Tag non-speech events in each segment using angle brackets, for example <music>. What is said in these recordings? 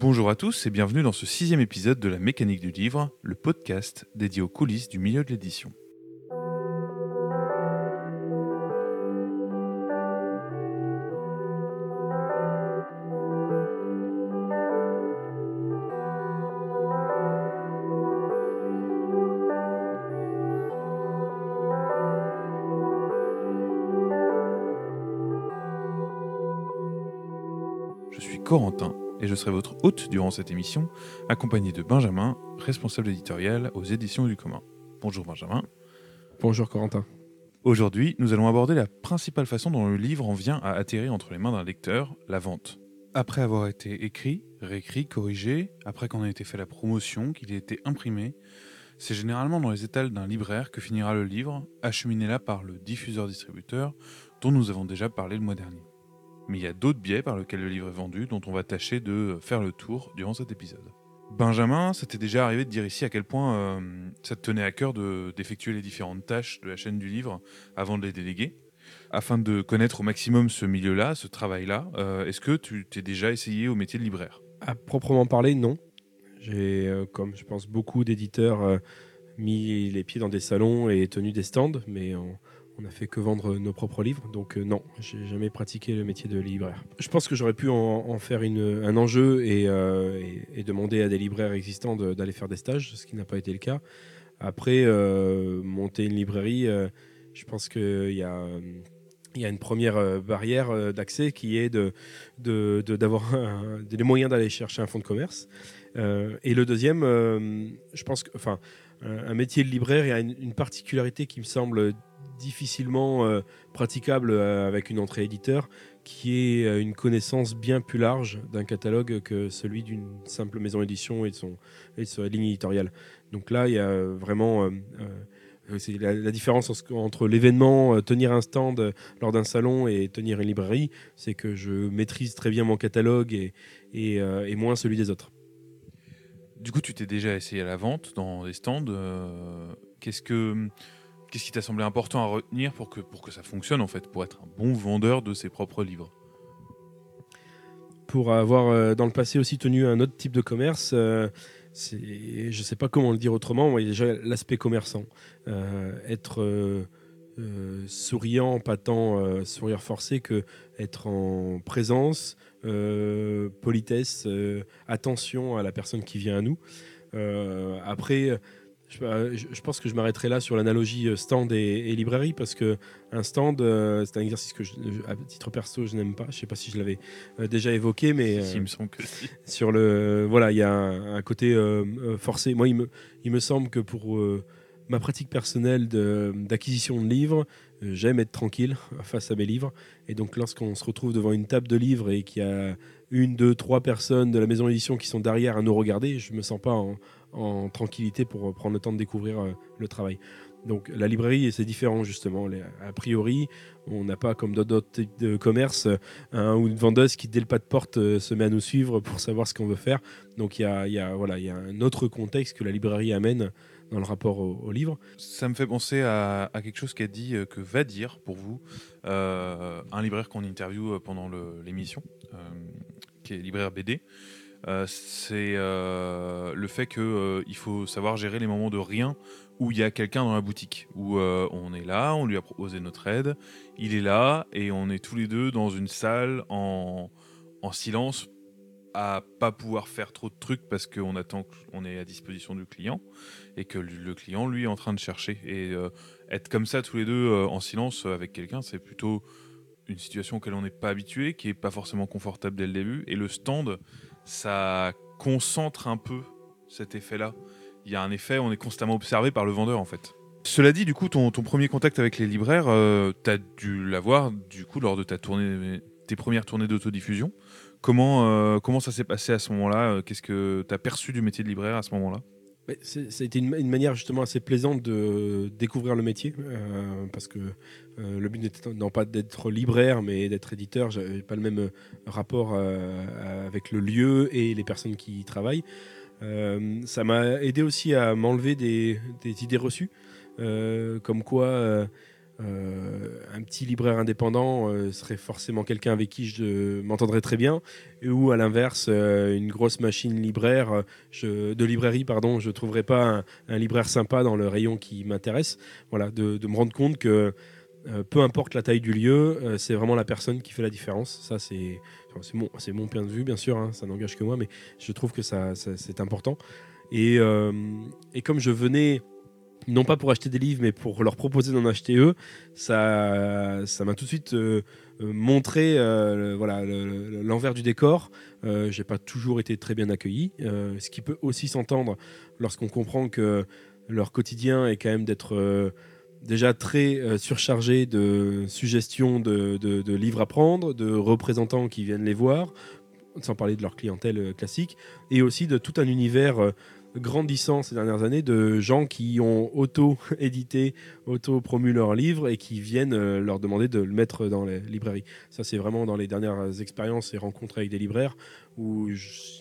Bonjour à tous et bienvenue dans ce sixième épisode de La mécanique du livre, le podcast dédié aux coulisses du milieu de l'édition. Je suis Corentin et je serai votre hôte durant cette émission, accompagné de Benjamin, responsable éditorial aux éditions du commun. Bonjour Benjamin. Bonjour Corentin. Aujourd'hui, nous allons aborder la principale façon dont le livre en vient à atterrir entre les mains d'un lecteur, la vente. Après avoir été écrit, réécrit, corrigé, après qu'on ait été fait la promotion, qu'il ait été imprimé, c'est généralement dans les étals d'un libraire que finira le livre, acheminé là par le diffuseur-distributeur dont nous avons déjà parlé le mois dernier. Mais il y a d'autres biais par lesquels le livre est vendu dont on va tâcher de faire le tour durant cet épisode. Benjamin, c'était déjà arrivé de dire ici à quel point euh, ça te tenait à cœur de- d'effectuer les différentes tâches de la chaîne du livre avant de les déléguer. Afin de connaître au maximum ce milieu-là, ce travail-là, euh, est-ce que tu t'es déjà essayé au métier de libraire? À proprement parler, non. J'ai, euh, comme je pense beaucoup d'éditeurs, mis les pieds dans des salons et tenu des stands, mais on, on a fait que vendre nos propres livres, donc euh, non, j'ai jamais pratiqué le métier de libraire. Je pense que j'aurais pu en, faire un enjeu et, euh, et- demander à des libraires existants de- d'aller faire des stages, ce qui n'a pas été le cas. Après, euh, monter une librairie, je pense qu'il y a... une première barrière d'accès qui est de, de- de- d'avoir <laughs> un- des moyens d'aller chercher un fonds de commerce. Et le deuxième, je pense que, enfin, un, métier de libraire, il y a une particularité qui me semble difficilement euh, praticable euh, avec une entrée éditeur, qui est euh, une connaissance bien plus large d'un catalogue que celui d'une simple maison d'édition et de son et de sa ligne éditoriale. Donc là, il y a vraiment la, différence en- entre l'événement, tenir un stand lors d'un salon et tenir une librairie, c'est que je maîtrise très bien mon catalogue et, et, et moins celui des autres. Du coup, tu t'es déjà essayé à la vente dans des stands. qu'est-ce que qu'est-ce qui t'a semblé important à retenir pour que pour que ça fonctionne en fait, pour être un bon vendeur de ses propres livres? Pour avoir euh, dans le passé aussi tenu un autre type de commerce, euh, je ne sais pas comment le dire autrement, mais déjà l'aspect commerçant. Euh, être souriant, pas tant sourire forcé que être en présence, politesse, attention à la personne qui vient à nous. Après, je, euh, je- pense que je m'arrêterai là sur l'analogie euh, stand et, et librairie parce que un stand, euh, c'est un exercice que, je, à titre perso, je n'aime pas. Je ne sais pas si je l'avais déjà évoqué, mais Si, euh, il me semble que si. sur le voilà, il y a un, un côté euh, forcé. Moi, il me, il me semble que pour ma pratique personnelle d'acquisition de, livres, j'aime être tranquille <laughs> face à mes livres. Et donc, lorsqu'on se retrouve devant une table de livres et qu'il y a une, deux, trois personnes de la maison d'édition qui sont derrière à nous regarder, je me sens pas en, en tranquillité pour prendre le temps de découvrir euh, le travail. Donc la librairie, c'est différent justement. A priori, on n'a pas comme d'autres types de commerce un ou une vendeuse qui dès le pas de porte euh, se met à nous suivre pour savoir ce qu'on veut faire. Donc il y a, y a- y a un autre contexte que la librairie amène dans le rapport au, au livre. Ça me fait penser à, quelque chose qu'a dit, euh, que va dire pour vous, un libraire qu'on interviewe pendant l'émission, qui est libraire BD. Euh, c'est euh, le fait qu'il faut savoir gérer les moments de rien où il y a quelqu'un dans la boutique, où euh, on est là, on lui a proposé notre aide, il est là, et on est tous les deux dans une salle en, en silence, à pas pouvoir faire trop de trucs parce qu'on attend qu'on est à disposition du client et que le client, lui, est en train de chercher. Et euh, être comme ça tous les deux euh, en silence euh, avec quelqu'un, c'est plutôt une situation auquel on n'est pas habitué, qui est pas forcément confortable dès le début. Et le stand, ça concentre un peu cet effet-là. Il y a un effet, on est constamment observé par le vendeur en fait. Cela dit, du coup, ton, premier contact avec les libraires, tu as dû l'avoir du coup lors de ta tournée, tes premières tournées d'autodiffusion. Comment, euh, comment ça s'est passé à ce moment-là? Euh, Qu'est-ce que tu as perçu du métier de libraire à ce moment-là? Ça a été une, manière justement assez plaisante de découvrir le métier, euh, parce que euh, le but n'était non pas d'être libraire, mais d'être éditeur. J'avais pas le même euh, rapport avec le lieu et les personnes qui y travaillent. Ça m'a aidé aussi à m'enlever des, idées reçues, comme quoi euh, un petit libraire indépendant serait forcément quelqu'un avec qui je m'entendrais très bien, ou à l'inverse, une grosse machine libraire de librairie, pardon, je trouverais pas un, libraire sympa dans le rayon qui m'intéresse. Voilà, de, me rendre compte que peu importe la taille du lieu, c'est vraiment la personne qui fait la différence. Ça, c'est mon, mon point de vue, bien sûr, hein, ça n'engage que moi, mais je trouve que ça, c'est important. Et, et, comme je venais non pas pour acheter des livres, mais pour leur proposer d'en acheter eux, ça, ça m'a tout de suite euh, euh, montré euh, voilà l'envers du décor. J'ai pas toujours été très bien accueilli, ce qui peut aussi s'entendre lorsqu'on comprend que leur quotidien est quand même d'être déjà très surchargé de suggestions de, livres à prendre, de représentants qui viennent les voir, sans parler de leur clientèle classique, et aussi de tout un univers grandissant ces dernières années de gens qui ont auto-édité, auto-promu leurs livres et qui viennent euh, leur demander de le mettre dans les librairies. Ça, c'est vraiment dans les dernières expériences et rencontres avec des libraires où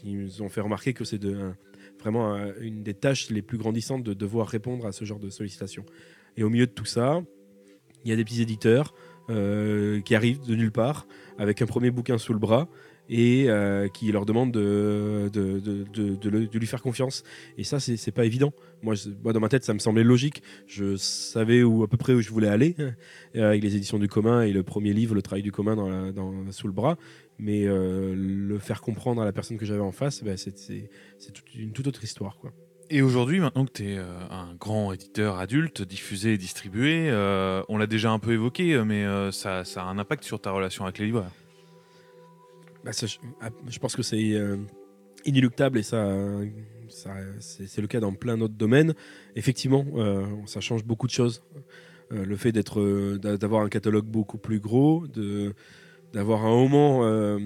ils ont fait remarquer que c'est vraiment une des tâches les plus grandissantes de devoir répondre à ce genre de sollicitations. Et au milieu de tout ça, il y a des petits éditeurs euh, qui arrivent de nulle part avec un premier bouquin sous le bras et euh, qui leur demande de, de, de, de, lui faire confiance. Et ça, c'est pas évident. Moi, moi, dans ma tête, ça me semblait logique. Je savais où, à peu près où je voulais aller, <laughs> euh, avec les éditions du commun et le premier livre, Le travail du commun, dans, dans sous le bras. Mais euh, le faire comprendre à la personne que j'avais en face, bah, c'est une toute autre histoire. Quoi. Et aujourd'hui, maintenant que tu es un grand éditeur adulte, diffusé et distribué, on l'a déjà un peu évoqué, mais ça, ça, a un impact sur ta relation avec les libraires. Bah, ah, je, pense que c'est euh, inéluctable et ça, c'est le cas dans plein d'autres domaines. Effectivement, euh, ça change beaucoup de choses. Euh, le fait d'être, d'avoir un catalogue beaucoup plus gros, de, d'avoir un moment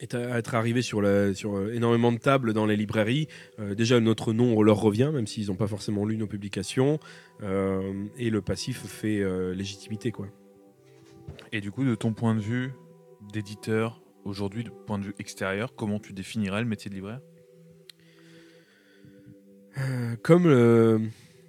être arrivé sur, sur énormément de tables dans les librairies. déjà, notre nom leur revient, même s'ils n'ont pas forcément lu nos publications. et le passif fait légitimité. Quoi. Et du coup, de ton point de vue d'éditeur, aujourd'hui, du point de vue extérieur, comment tu définirais le métier de libraire? Euh, Comme euh,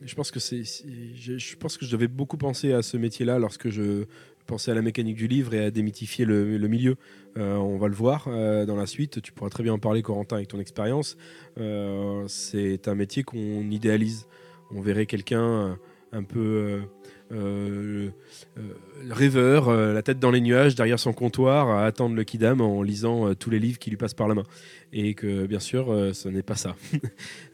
je pense que c'est, je, pense que je devais beaucoup penser à ce métier-là lorsque je pensais à la mécanique du livre et à démythifier le, milieu. Euh, on va le voir dans la suite. Tu pourras très bien en parler, Corentin, avec ton expérience. c'est un métier qu'on idéalise. On verrait quelqu'un un peu euh, euh, rêveur, euh, la tête dans les nuages, derrière son comptoir, à attendre le kidam en lisant tous les livres qui lui passent par la main. Et que bien sûr, ce n'est pas ça.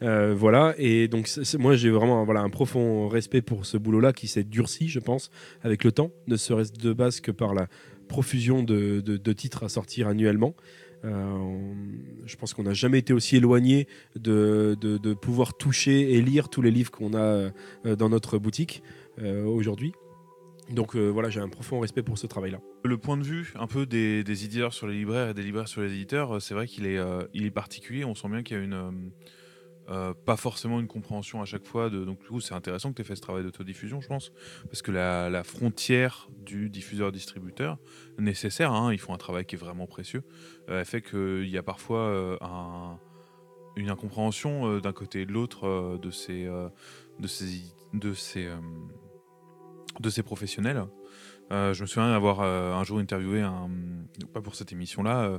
<laughs> voilà. Et donc, moi, j'ai vraiment voilà, un profond respect pour ce boulot-là qui s'est durci, je pense, avec le temps, ne serait-ce de base que par la profusion de, titres à sortir annuellement. je pense qu'on n'a jamais été aussi éloigné de, pouvoir toucher et lire tous les livres qu'on a dans notre boutique. Euh, aujourd'hui. Donc euh, voilà, j'ai un profond respect pour ce travail-là. Le point de vue un peu des, éditeurs sur les libraires et des libraires sur les éditeurs, euh, c'est vrai qu'il est, particulier. On sent bien qu'il y a une, pas forcément une compréhension à chaque fois. Donc du coup, c'est intéressant que tu aies fait ce travail d'autodiffusion, je pense, parce que la, frontière du diffuseur-distributeur nécessaire, hein, ils font un travail qui est vraiment précieux, fait qu'il y a parfois une incompréhension d'un côté et de l'autre de ces, de ces, de ces de ces professionnels. Euh, je me souviens avoir euh, un jour interviewé, un, pas pour cette émission-là, euh,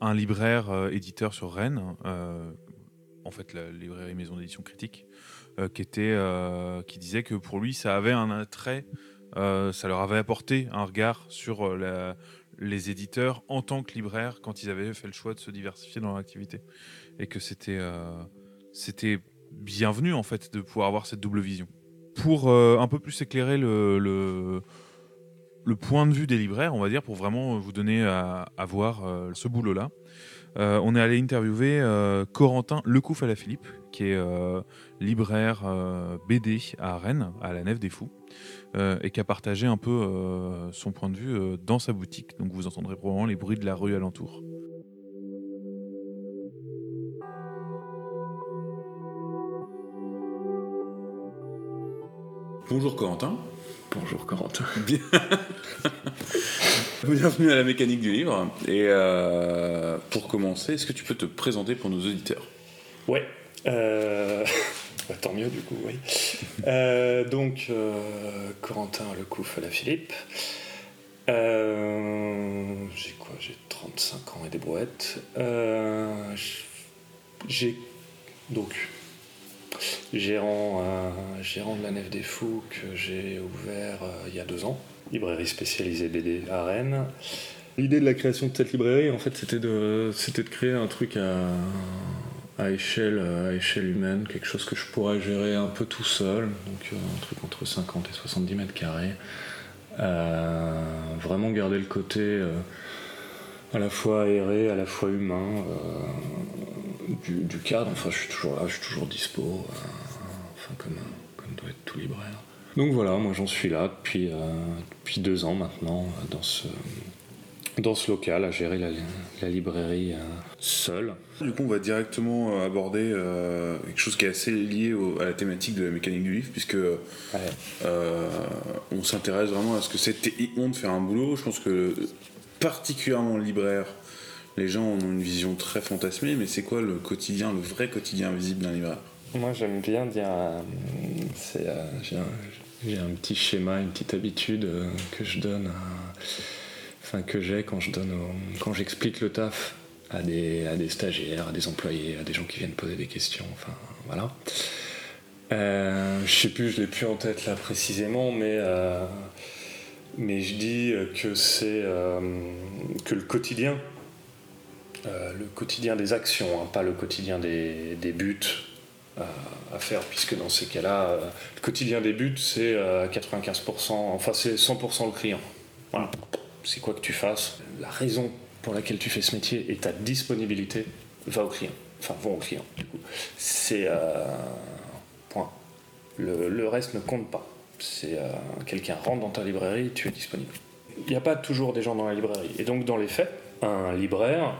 un libraire éditeur sur Rennes, en fait la librairie maison d'édition critique, qui, était, qui disait que pour lui ça avait un attrait, ça leur avait apporté un regard sur les éditeurs en tant que libraire quand ils avaient fait le choix de se diversifier dans leur activité. Et que c'était c'était bienvenu en fait de pouvoir avoir cette double vision pour euh, un peu plus éclairer le, point de vue des libraires, on va dire, pour vraiment vous donner à, voir euh, ce boulot-là. Euh, on est allé interviewer Corentin Lecouf à la Philippe, qui est libraire BD à Rennes, à la Nef des Fous, et qui a partagé un peu son point de vue dans sa boutique. Donc vous entendrez probablement les bruits de la rue alentour. Bonjour Corentin. Bonjour Corentin. <laughs> Bienvenue à la mécanique du livre. Et euh, pour commencer, est-ce que tu peux te présenter pour nos auditeurs? Ouais. Euh, <laughs> Bah, tant mieux du coup, oui. donc, Corentin Lecouf à la Philippe. j'ai quoi? J'ai 35 ans et des brouettes. j'ai donc gérant, gérant de la Nef des Fous que j'ai ouvert il y a deux ans, librairie spécialisée BD à Rennes. L'idée de la création de cette librairie, en fait, c'était de, c'était de créer un truc à, à, échelle, à échelle humaine, quelque chose que je pourrais gérer un peu tout seul, donc euh, un truc entre 50 et 70 mètres carrés. Euh, vraiment garder le côté euh, à la fois aéré, à la fois humain du, cadre. Enfin, je suis toujours là, je suis toujours dispo, enfin, comme, comme doit être tout libraire. Donc voilà, moi j'en suis là depuis, depuis deux ans maintenant dans ce, dans ce local à gérer la, librairie euh, seul. Du coup, on va directement euh, aborder euh, quelque chose qui est assez lié à la thématique de la mécanique du livre, puisque on s'intéresse vraiment à ce que c'était de faire un boulot. Je pense que particulièrement libraire, les gens ont une vision très fantasmée, mais c'est quoi le quotidien, le vrai quotidien visible d'un libraire? Moi, j'aime bien dire, j'ai un, petit schéma, une petite habitude que je donne à que j'ai quand je donne quand j'explique le taf à des, stagiaires, à des employés, à des gens qui viennent poser des questions, enfin voilà. Euh, je sais plus, je l'ai plus en tête là précisément, mais euh, mais je dis que c'est euh, que le quotidien, le quotidien des actions, hein, pas le quotidien des, des buts à faire, puisque dans ces cas-là, le quotidien des buts c'est 95%, enfin c'est 100% le client. Voilà c'est quoi que tu fasses, la raison pour laquelle tu fais ce métier et ta disponibilité va au client. Enfin, vont au client. C'est. Euh, point. Le, reste ne compte pas. C'est euh, quelqu'un rentre dans ta librairie, tu es disponible. Il n'y a pas toujours des gens dans la librairie. Et donc, dans les faits, un libraire,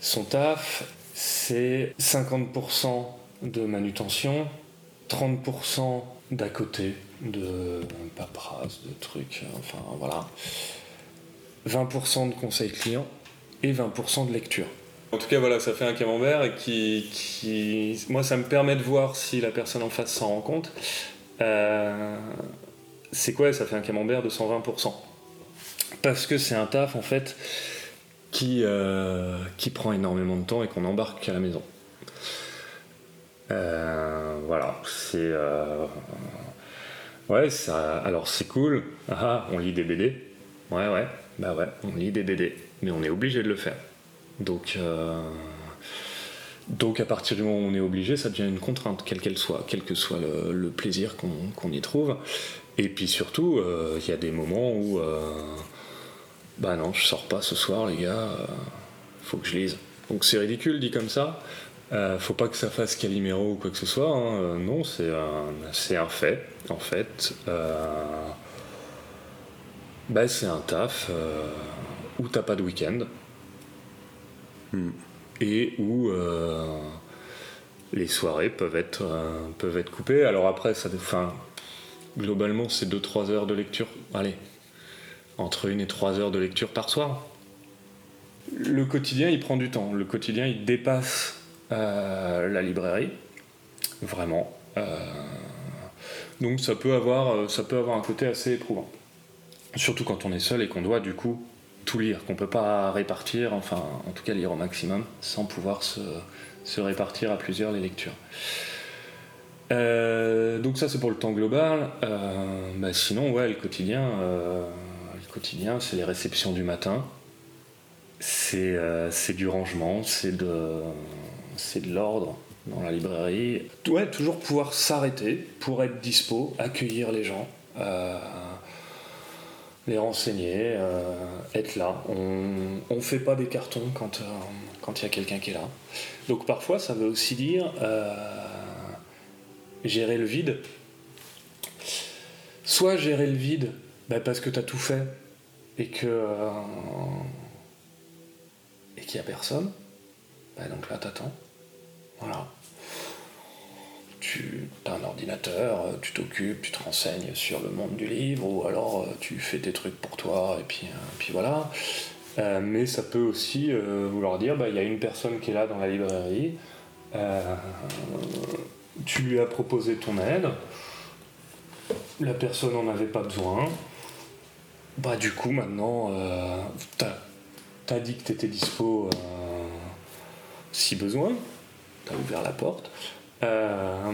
son taf, c'est 50% de manutention, 30% d'à côté, de paperasse, de trucs, enfin voilà. 20% de conseils clients et 20% de lecture. En tout cas, voilà, ça fait un camembert qui, qui, moi, ça me permet de voir si la personne en face s'en rend compte. Euh, c'est quoi Ça fait un camembert de 120%. Parce que c'est un taf, en fait, qui, euh, qui prend énormément de temps et qu'on embarque à la maison. Euh, voilà, c'est. ouais, ça, alors c'est cool. Ah, on lit des BD. Ouais, ouais. Bah ouais, on lit des BD, mais on est obligé de le faire. Donc, donc à partir du moment où on est obligé, ça devient une contrainte, quelle qu'elle soit, quel que soit le, plaisir qu'on y trouve. Et puis surtout, euh, il y a des moments où, euh, bah non, je sors pas ce soir, les gars, faut que je lise. Donc c'est ridicule dit comme ça. faut pas que ça fasse Calimero ou quoi que ce soit. Hein. non, c'est un, un, fait, en fait. Bah, c'est un taf euh, où t'as pas de week-end hmm. Et où euh, les soirées peuvent être, euh, peuvent être coupées. Alors après, ça, globalement, c'est 2-3 heures de lecture. Allez, entre 1 et 3 heures de lecture par soir. Le quotidien, il prend du temps. Le quotidien, il dépasse la librairie. Vraiment. donc ça peut, avoir, ça peut avoir un côté assez éprouvant. Surtout quand on est seul et qu'on doit du coup tout lire, qu'on peut pas répartir, enfin en tout cas lire au maximum, sans pouvoir se, se répartir à plusieurs les lectures. Euh, donc ça c'est pour le temps global. Euh, bah sinon ouais le quotidien, euh, le quotidien c'est les réceptions du matin, c'est du rangement, c'est de c'est de l'ordre dans la librairie. Ouais toujours pouvoir s'arrêter pour être dispo, accueillir les gens les renseigner, euh, être là. On ne fait pas des cartons quand euh, quand il y a quelqu'un qui est là. Donc parfois, ça veut aussi dire euh, gérer le vide. Soit gérer le vide bah, parce que tu as tout fait et que et qu'il n'y a personne. Bah, donc là, t'attends. Voilà tu as un ordinateur, euh, tu t'occupes, tu te renseignes sur le monde du livre, ou alors euh, tu fais tes trucs pour toi, et puis, euh, voilà. mais ça peut aussi vouloir dire, bah, il y a une personne qui est là dans la librairie, tu lui as proposé ton aide, la personne n'en avait pas besoin. Bah du coup maintenant, t'as as dit que t'étais dispo si besoin, t'as ouvert la porte. Euh,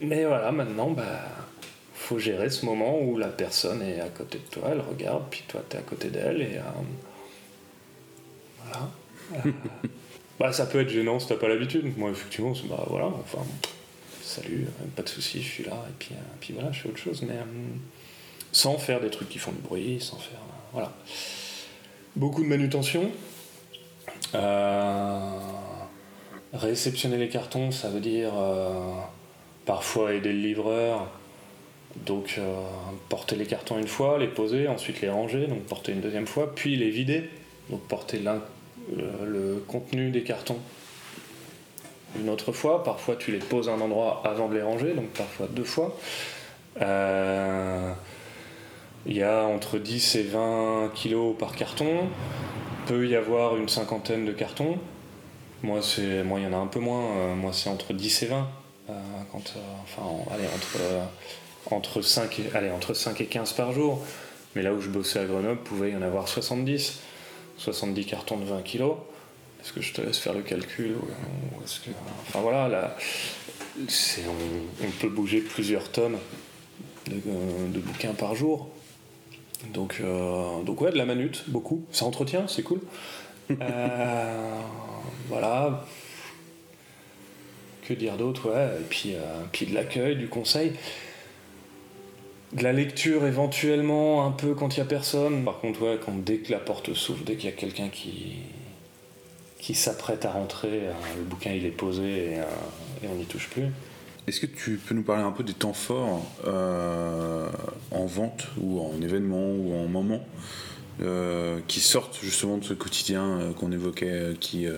mais voilà, maintenant, bah faut gérer ce moment où la personne est à côté de toi, elle regarde, puis toi t'es à côté d'elle et voilà. <laughs> bah ça peut être gênant si t'as pas l'habitude. Moi effectivement, c'est- bah voilà, enfin salut, euh, pas de soucis, je suis là, et puis, euh, puis voilà, je fais autre chose, mais euh, sans faire des trucs qui font du bruit, sans faire. euh, voilà. Beaucoup de manutention. Euh, réceptionner les cartons, ça veut dire euh, parfois aider le livreur. Donc euh, porter les cartons une fois, les poser, ensuite les ranger, donc porter une deuxième fois, puis les vider, donc porter le contenu des cartons une autre fois. Parfois, tu les poses à un endroit avant de les ranger, donc parfois deux fois. Euh, Il y a entre 10 et 20 kilos par carton. Peut y avoir une cinquantaine de cartons. Moi, c'est, moi, il y en a un peu moins. Euh, moi, c'est entre 10 et 20. Euh, quand, euh, enfin, en- allez, entre, euh, entre, 5 et, allez, entre 5 et 15 par jour. Mais là où je bossais à Grenoble, pouvait y en avoir 70. 70 cartons de 20 kilos. Est-ce que je te laisse faire le calcul ou, ou est-ce que... Enfin voilà, là, c'est, on, on peut bouger plusieurs tonnes de, de bouquins par jour. Donc, euh, donc ouais, de la manute, beaucoup. Ça entretient, c'est cool. <laughs> Euh, voilà. Que dire d'autre, ouais. Et puis, euh, puis de l'accueil, du conseil. De la lecture éventuellement, un peu quand il n'y a personne. Par contre, ouais, quand, dès que la porte s'ouvre, dès qu'il y a quelqu'un qui, s'apprête à rentrer, euh, le bouquin il est posé et, euh, et on n'y touche plus. Est-ce que tu peux nous parler un peu des temps forts en vente ou en événement ou en moment qui sortent justement de ce quotidien qu'on évoquait, qui,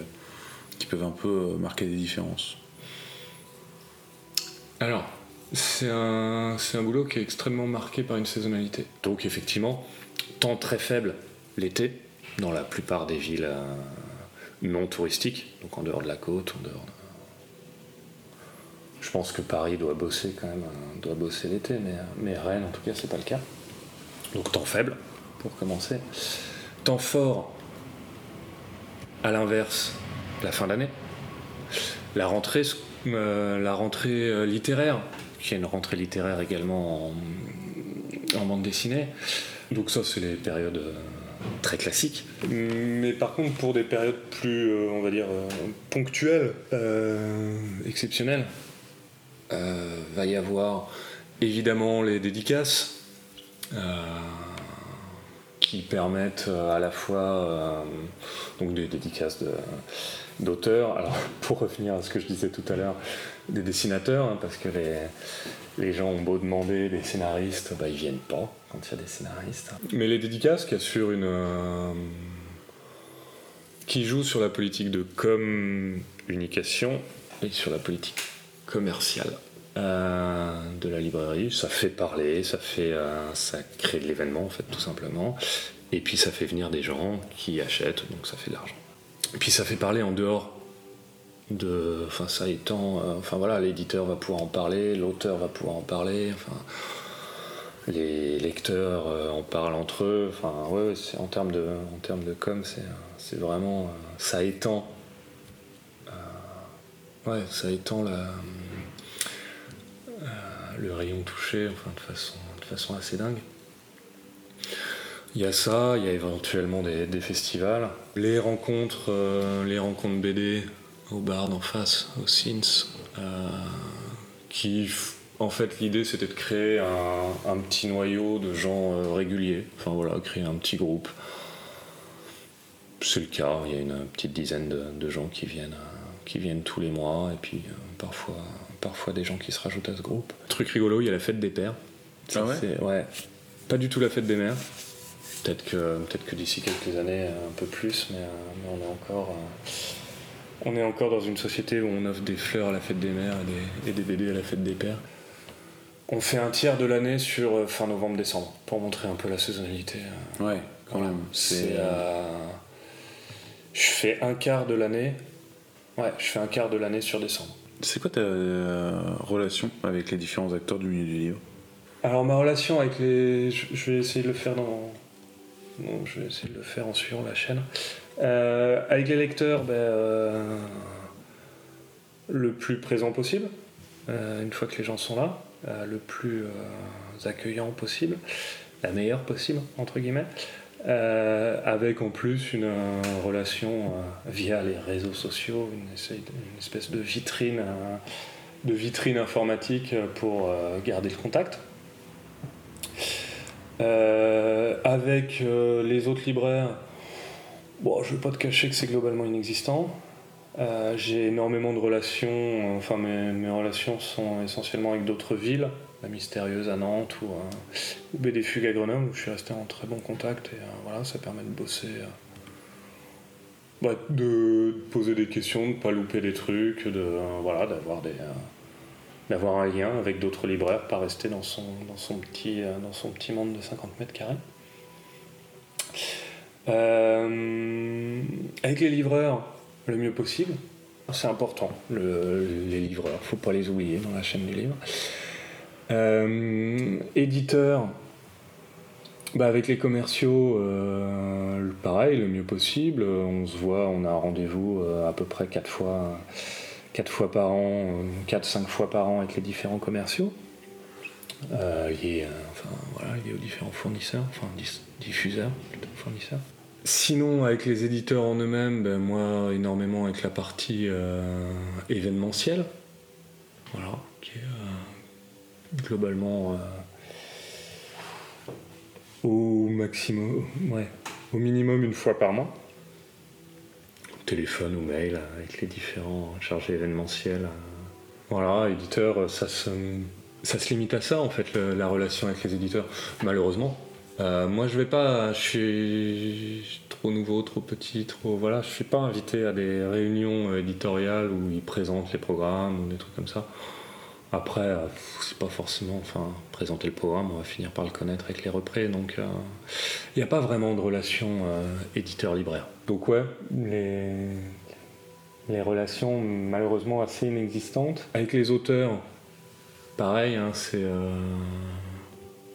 qui peuvent un peu euh, marquer des différences Alors, c'est un, un boulot qui est extrêmement marqué par une saisonnalité. Donc effectivement, temps très faible l'été, dans la plupart des villes euh, non touristiques, donc en dehors de la côte, en dehors de... Je pense que Paris doit bosser quand même, euh, doit bosser l'été, mais, mais Rennes en tout cas c'est pas le cas. Donc temps faible, pour commencer. Temps fort, à l'inverse, la fin d'année. La rentrée, euh, la rentrée euh, littéraire, qui est une rentrée littéraire également en, bande dessinée. Donc ça, c'est les périodes euh, très classiques. Mais par contre, pour des périodes plus, on va dire, ponctuelles, exceptionnelles, va y avoir évidemment les dédicaces. qui permettent à la fois donc des dédicaces de- d'auteurs. Alors <laughs> pour revenir à ce que je disais tout à l'heure, des dessinateurs, hein, parce que les, les gens ont beau demander des scénaristes, bah, ils viennent pas quand il y a des scénaristes. Mais les dédicaces qui assurent une euh, qui jouent sur la politique de communication et sur la politique commerciale euh, de la librairie. Ça fait parler, ça fait, euh, ça crée de l'événement en fait tout simplement. Et puis ça fait venir des gens qui achètent, donc ça fait de l'argent. Et puis ça fait parler en dehors de, enfin ça étant, euh, enfin voilà, l'éditeur va pouvoir en parler, l'auteur va pouvoir en parler, enfin les lecteurs euh, en parlent entre eux. Enfin ouais, en termes de, en termes de com, c'est, euh, vraiment, euh, ça étend, ouais, ça étend la le rayon touché enfin, de, façon, de façon assez dingue. Il y a ça, il y a éventuellement des, des festivals. Les rencontres, euh, les rencontres BD au bar d'en face, au Sins, euh, qui, en fait, l'idée c'était de créer un, un petit noyau de gens euh, réguliers. Enfin voilà, créer un petit groupe. C'est le cas, il y a une petite dizaine de, de gens qui viennent, euh, qui viennent tous les mois, et puis euh, parfois, parfois des gens qui se rajoutent à ce groupe. Truc rigolo, il y a la fête des pères. Ah ouais? Ouais. Pas du tout la fête des mères. Peut-être que, peut que d'ici quelques années, un peu plus, mais, euh, mais on est encore. euh, on est encore dans une société où on offre des fleurs à la fête des mères et des, et des BD à la fête des pères. On fait un tiers de l'année sur euh, fin novembre-décembre pour montrer un peu la saisonnalité. euh, Ouais, quand même. c'est. Euh, Je fais un quart de l'année. Ouais, je fais un quart de l'année sur décembre. C'est quoi ta euh, relation avec les différents acteurs du milieu du livre? Alors ma relation avec les... Je vais essayer de le faire dans... Bon, je vais essayer de le faire en suivant la chaîne. Euh, avec les lecteurs, ben, euh, le plus présent possible, euh, une fois que les gens sont là, le plus accueillant possible, la meilleure possible, entre guillemets. Avec en plus une relation via les réseaux sociaux, une, une espèce de vitrine, de vitrine informatique pour garder le contact. Euh, avec euh, les autres libraires, bon, je ne vais pas te cacher que c'est globalement inexistant. Euh, J'ai énormément de relations, enfin mes, relations sont essentiellement avec d'autres villes, la Mystérieuse à Nantes ou, euh, BD à Grenoble, où je suis resté en très bon contact et voilà, ça permet de bosser, euh, bah, de poser des questions, de ne pas louper des trucs, de voilà, d'avoir des, d'avoir un lien avec d'autres libraires, pas rester dans son, dans son, petit, euh, dans son petit monde de 50 mètres carrés. Euh, avec les livreurs, le mieux possible. C'est important, le- les livreurs, faut pas les oublier dans la chaîne du livre. Euh, éditeur, bah avec les commerciaux, euh, pareil, le mieux possible. On se voit, on a un rendez-vous à peu près 4 fois, quatre fois par an, 4-5 fois par an avec les différents commerciaux. Euh, liés, euh, enfin, voilà, aux différents fournisseurs, enfin diffuseurs, plutôt fournisseurs. Sinon, avec les éditeurs en eux-mêmes, ben, moi, énormément avec la partie euh, événementielle, voilà, qui est euh, globalement euh, au maximum, ouais, au minimum une fois par mois. Téléphone ou mail euh, avec les différents chargés événementiels. euh. Voilà, éditeur, ça se, ça se limite à ça en fait, la relation avec les éditeurs, malheureusement. Euh, moi, je vais pas. Je suis trop nouveau, trop petit, trop. Voilà, je suis pas invité à des réunions euh, éditoriales où ils présentent les programmes ou des trucs comme ça. Après, euh, c'est pas forcément. Enfin, présenter le programme, on va finir par le connaître avec les représ. Donc, il n'y a pas vraiment de relation euh, éditeur-libraire. Donc, ouais, les, relations malheureusement assez inexistantes. Avec les auteurs, pareil, hein, c'est. euh,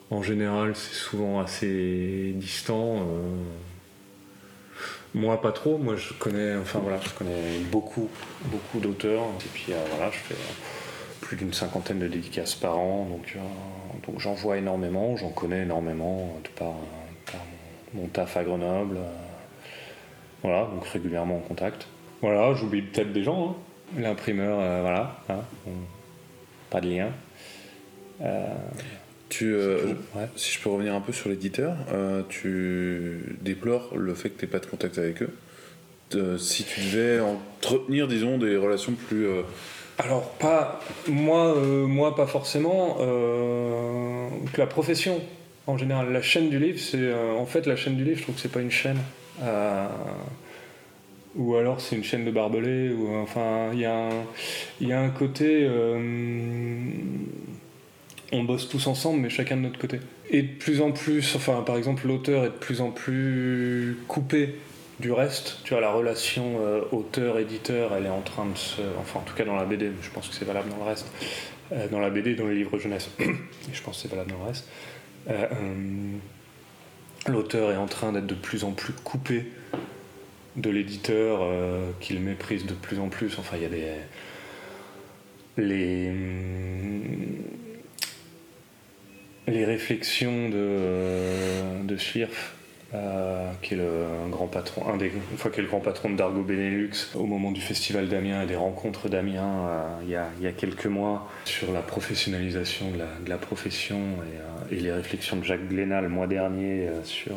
en général, c'est souvent assez distant. euh. Moi, pas trop. Moi, je connais, enfin voilà, je connais beaucoup, beaucoup d'auteurs. Et puis euh, voilà, je fais plus d'une cinquantaine de dédicaces par an, donc, j'en vois énormément, j'en connais énormément de par, mon taf à Grenoble. Voilà, donc régulièrement en contact. Voilà, j'oublie peut-être des gens. hein. L'imprimeur, euh, voilà, hein, on- pas de lien. Euh, Tu, euh, ouais. Si je peux revenir un peu sur l'éditeur, euh, tu déplores le fait que tu n'aies pas de contact avec eux. Si tu devais entretenir, disons, des relations plus. Alors pas moi, euh, moi pas forcément. euh, la profession en général, la chaîne du livre, c'est euh, en fait la chaîne du livre. Je trouve que c'est pas une chaîne. Euh, ou alors c'est une chaîne de barbelés. Ou enfin il y y a un côté. euh, on bosse tous ensemble, mais chacun de notre côté. Et de plus en plus, enfin par exemple l'auteur est de plus en plus coupé du reste. Tu vois, la relation euh, auteur-éditeur, elle est en train de se. Enfin, en tout cas dans la BD, je pense que c'est valable dans le reste. Dans la BD, dans les livres jeunesse. <coughs> Je pense que c'est valable dans le reste. L'auteur est en train d'être de plus en plus coupé de l'éditeur, euh, qu'il méprise de plus en plus. Enfin, il y a des. Les. Les réflexions de, de euh, qui est le grand patron, un des, le grand patron de Dargo Benelux, au moment du festival d'Amiens et des rencontres d'Amiens euh, il, y a, quelques mois, sur la professionnalisation de la, profession et, euh, et les réflexions de Jacques Glénat le mois dernier sur,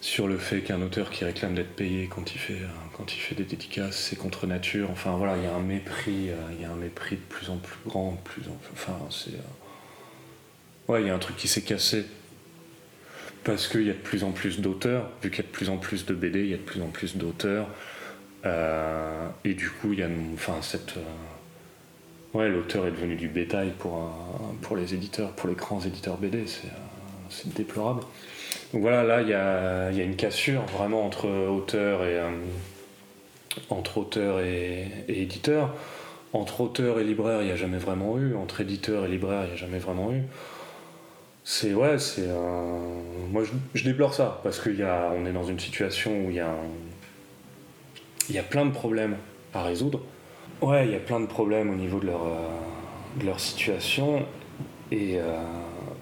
sur le fait qu'un auteur qui réclame d'être payé quand il fait, quand il fait des dédicaces, c'est contre nature. Enfin voilà, il y a un mépris, il y a un mépris de plus en plus grand, de plus en enfin c'est ouais, il y a un truc qui s'est cassé parce qu'il y a de plus en plus d'auteurs, vu qu'il y a de plus en plus de BD, il y a de plus en plus d'auteurs. Euh, et du coup, il y a enfin, cette. euh, ouais, l'auteur est devenu du bétail pour, un- pour les éditeurs, pour les grands éditeurs BD, c'est euh, déplorable. Donc voilà, là, il y a, y a une cassure vraiment entre auteurs et, euh, entre auteur et, éditeur. entre auteurs et libraires, il n'y a jamais vraiment eu. Entre éditeurs et libraires, il n'y a jamais vraiment eu. C'est ouais, c'est moi je, déplore ça parce qu'on est dans une situation où il y a il y a plein de problèmes à résoudre. Ouais, il y a plein de problèmes au niveau de leur de leur situation et,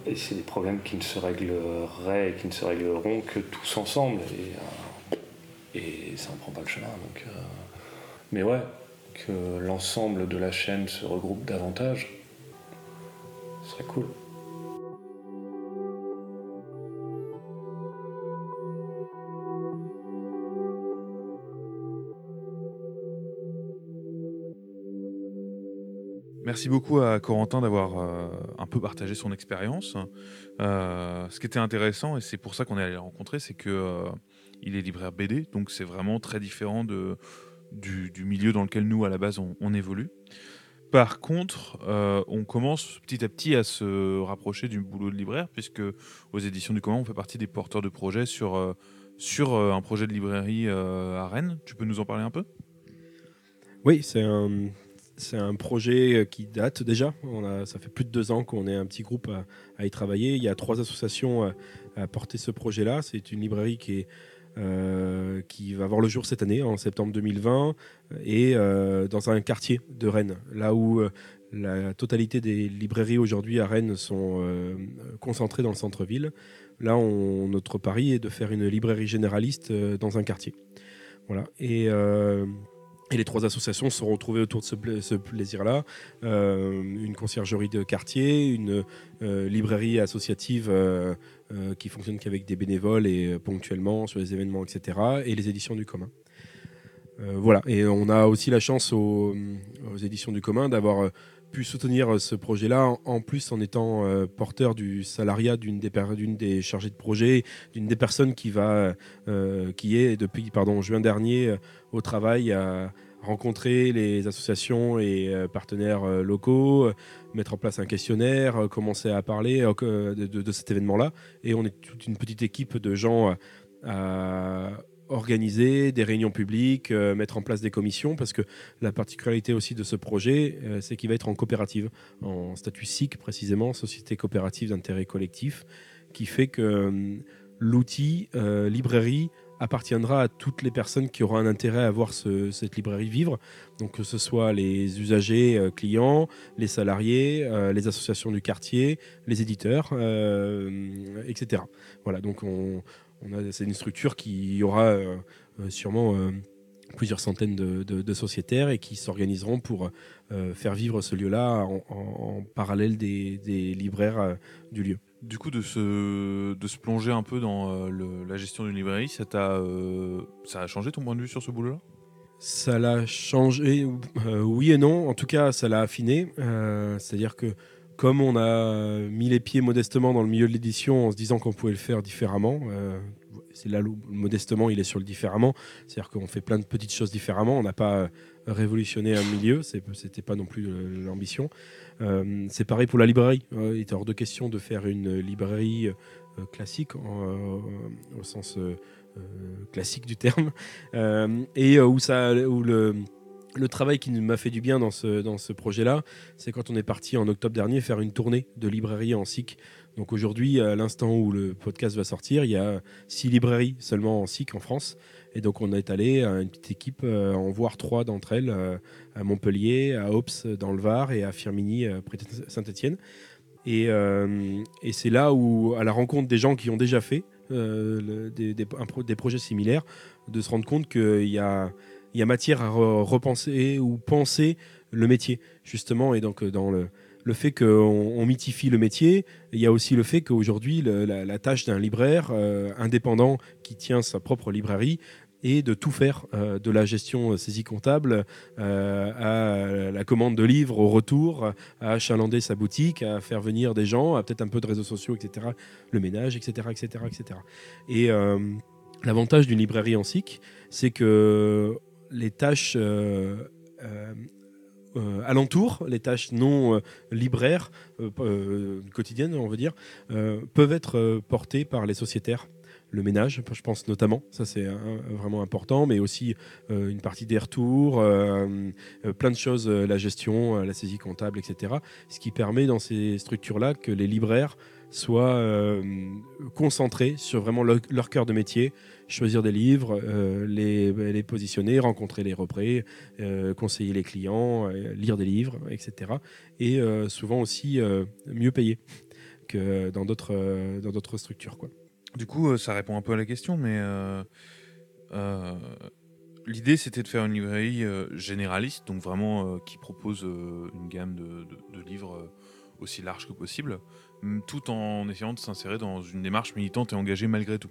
et c'est des problèmes qui ne se régleraient et qui ne se régleront que tous ensemble et, et ça en prend pas le chemin donc mais ouais que l'ensemble de la chaîne se regroupe davantage, ce serait cool. Merci beaucoup à Corentin d'avoir euh, un peu partagé son expérience. Euh, ce qui était intéressant, et c'est pour ça qu'on est allé le rencontrer, c'est qu'il euh, est libraire BD, donc c'est vraiment très différent du, milieu dans lequel nous, à la base, on, évolue. Par contre, euh, on commence petit à petit à se rapprocher du boulot de libraire, puisque aux éditions du commun, on fait partie des porteurs de projets sur, sur un projet de librairie à Rennes. Tu peux nous en parler un peu? Oui, c'est un, c'est un projet qui date déjà. Ça fait plus de deux ans qu'on est un petit groupe à, y travailler. Il y a trois associations à porter ce projet-là. C'est une librairie euh, qui va voir le jour cette année, en septembre 2020, et euh, dans un quartier de Rennes, là où euh, la totalité des librairies aujourd'hui à Rennes sont concentrées dans le centre-ville. Là, on, notre pari est de faire une librairie généraliste dans un quartier. Voilà. Et et les trois associations se sont retrouvées autour de ce, plaisir-là. Euh, une conciergerie de quartier, une euh, librairie associative euh, qui fonctionne qu'avec des bénévoles et ponctuellement sur les événements, etc. Et les éditions du commun. voilà. Et on a aussi la chance aux, éditions du commun d'avoir pu soutenir ce projet-là, en plus en étant porteur du salariat d'une des, des, chargées de projet, d'une des personnes qui, va, qui est depuis pardon, juin dernier au travail à rencontrer les associations et euh, partenaires euh, locaux, euh, mettre en place un questionnaire, commencer à parler de, cet événement-là. Et on est toute une petite équipe de gens à organiser des réunions publiques, mettre en place des commissions, parce que la particularité aussi de ce projet, c'est qu'il va être en coopérative, en statut SIC précisément, Société coopérative d'intérêt collectif, qui fait que l'outil librairie appartiendra à toutes les personnes qui auront un intérêt à voir cette librairie vivre. Donc que ce soit les usagers, euh, clients, les salariés, euh, les associations du quartier, les éditeurs, euh, etc. Voilà, donc on, c'est une structure qui aura sûrement plusieurs centaines de, sociétaires et qui s'organiseront pour faire vivre ce lieu-là en, parallèle des, des libraires du lieu. Du coup, de se, de se plonger un peu dans euh, la gestion d'une librairie, ça, t'a, euh, ça a changé ton point de vue sur ce boulot-là? Ça l'a changé, euh, oui et non. En tout cas, ça l'a affiné. c'est-à-dire que comme on a mis les pieds modestement dans le milieu de l'édition en se disant qu'on pouvait le faire différemment, c'est là où modestement il est sur le différemment, c'est-à-dire qu'on fait plein de petites choses différemment, on n'a pas révolutionné un milieu, c'était pas non plus l'ambition. Euh, c'est pareil pour la librairie. Euh, il est hors de question de faire une librairie euh, classique au sens classique du terme et où ça où le le travail qui m'a fait du bien dans ce, projet-là, c'est quand on est parti en octobre dernier faire une tournée de librairies en SIC. Donc aujourd'hui, à l'instant où le podcast va sortir, il y a six librairies seulement en SIC en France. Et donc on est allé à une petite équipe euh, en voir trois d'entre elles euh, à Montpellier, à Ops dans le Var et à Firminy euh, près de Saint-Etienne. Et, c'est là où, à la rencontre des gens qui ont déjà fait des, projets similaires, de se rendre compte qu'il y a, il y a matière à repenser ou penser le métier, justement. Et donc dans le, fait qu'on mythifie le métier, il y a aussi le fait qu'aujourd'hui, la, tâche d'un libraire indépendant qui tient sa propre librairie et de tout faire, euh, de la gestion euh, saisie comptable euh, à la commande de livres au retour, à achalander sa boutique, à faire venir des gens, à peut-être un peu de réseaux sociaux, etc., le ménage, etc., etc., etc. Et l'avantage d'une librairie en SIC, c'est que les tâches alentour, les tâches non libraires, quotidiennes, on veut dire, peuvent être portées par les sociétaires le ménage, je pense notamment, ça c'est vraiment important, mais aussi une partie des retours, plein de choses, la gestion, la saisie comptable, etc. Ce qui permet dans ces structures-là que les libraires soient concentrés sur vraiment leur cœur de métier, choisir des livres, euh, les, positionner, rencontrer les représ, euh, conseiller les clients, euh, lire des livres, etc. Et souvent aussi mieux payer que dans d'autres dans d'autres structures. Quoi. Du coup, ça répond un peu à la question, mais l'idée c'était de faire une librairie généraliste, donc vraiment qui propose une gamme de livres aussi large que possible, tout en essayant de s'insérer dans une démarche militante et engagée malgré tout.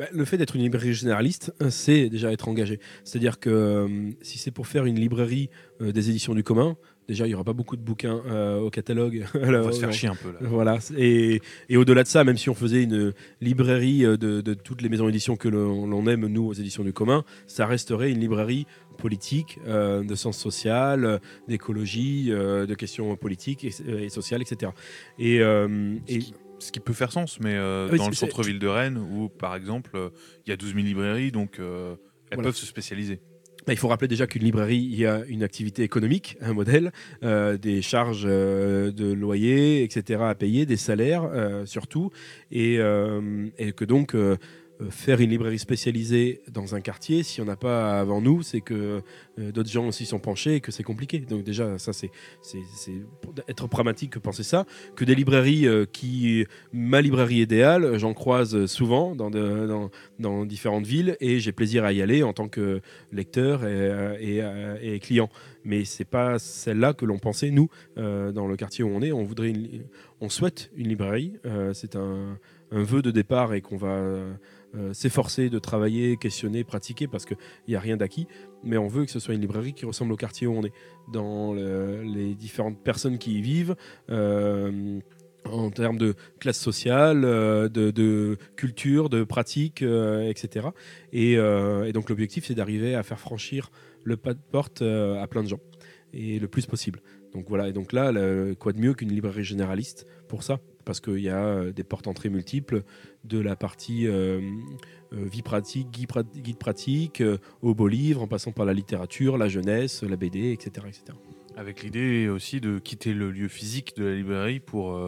Bah, le fait d'être une librairie généraliste, euh, c'est déjà être engagé. C'est-à-dire que euh, si c'est pour faire une librairie euh, des éditions du commun, déjà il n'y aura pas beaucoup de bouquins au catalogue. <laughs> On va se faire chier un peu là. Voilà. Et, au-delà de ça, même si on faisait une librairie de, toutes les maisons d'édition que l'on aime, nous, aux éditions du commun, ça resterait une librairie politique, de sens social, d'écologie, de questions politiques et, sociales, etc. Et, et ce qui peut faire sens, mais euh, dans le centre-ville de Rennes, où par exemple, euh, il y a 12 000 librairies, donc euh, elles peuvent se spécialiser. Bah, il faut rappeler déjà qu'une librairie, il y a une activité économique, un modèle, des charges de loyer, etc. à payer, des salaires surtout, et, que donc euh, faire une librairie spécialisée dans un quartier, si on n'a pas avant nous, c'est que euh, d'autres gens aussi sont penchés et que c'est compliqué. Donc déjà, ça c'est être pragmatique que penser ça. Que des librairies euh, qui, ma librairie idéale, j'en croise souvent dans, différentes villes et j'ai plaisir à y aller en tant que lecteur et, client. Mais c'est pas celle-là que l'on pensait nous dans le quartier où on est. On voudrait, on souhaite une librairie. c'est un vœu de départ et qu'on va euh, s'efforcer de travailler, questionner, pratiquer, parce qu'il n'y a rien d'acquis, mais on veut que ce soit une librairie qui ressemble au quartier où on est, dans les différentes personnes qui y vivent. Euh, en termes de classe sociale, euh, de, culture, de pratique, etc. Et, et, donc l'objectif, c'est d'arriver à faire franchir le pas de porte à plein de gens, et le plus possible. Donc voilà, et donc là, quoi de mieux qu'une librairie généraliste pour ça? Parce qu'il y a euh, des portes entrées multiples de la partie euh, euh, vie pratique, guide, pratique, au beau livre, en passant par la littérature, la jeunesse, la BD, etc. etc. Avec l'idée aussi de quitter le lieu physique de la librairie pour,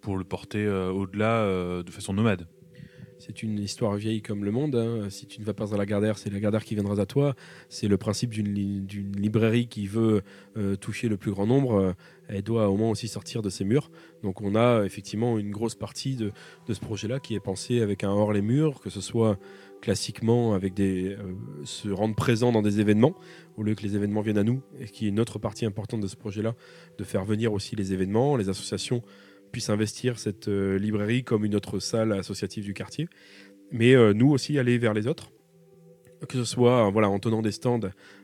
pour le porter au-delà de façon nomade c'est une histoire vieille comme le monde. Hein. Si tu ne vas pas à la Gardère, c'est la Gardère qui viendra à toi. C'est le principe d'une librairie qui veut euh, toucher le plus grand nombre. Elle doit au moins aussi sortir de ses murs. Donc on a effectivement une grosse partie de, ce projet-là qui est pensé avec un hors les murs, que ce soit classiquement avec des euh, se rendre présent dans des événements au lieu que les événements viennent à nous et qui est une autre partie importante de ce projet-là de faire venir aussi les événements, les associations puisse investir cette euh, librairie comme une autre salle associative du quartier, mais euh, nous aussi aller vers les autres, que ce soit voilà, en tenant des stands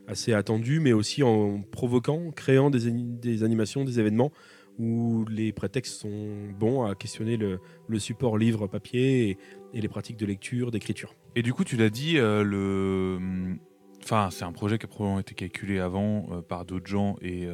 assez attendus, mais aussi en provoquant, créant des, des animations, des événements où les prétextes sont bons à questionner le, support livre papier et, les pratiques de lecture, d'écriture. Et du coup, tu l'as dit, euh, le... enfin, c'est un projet qui a probablement été calculé avant par d'autres gens et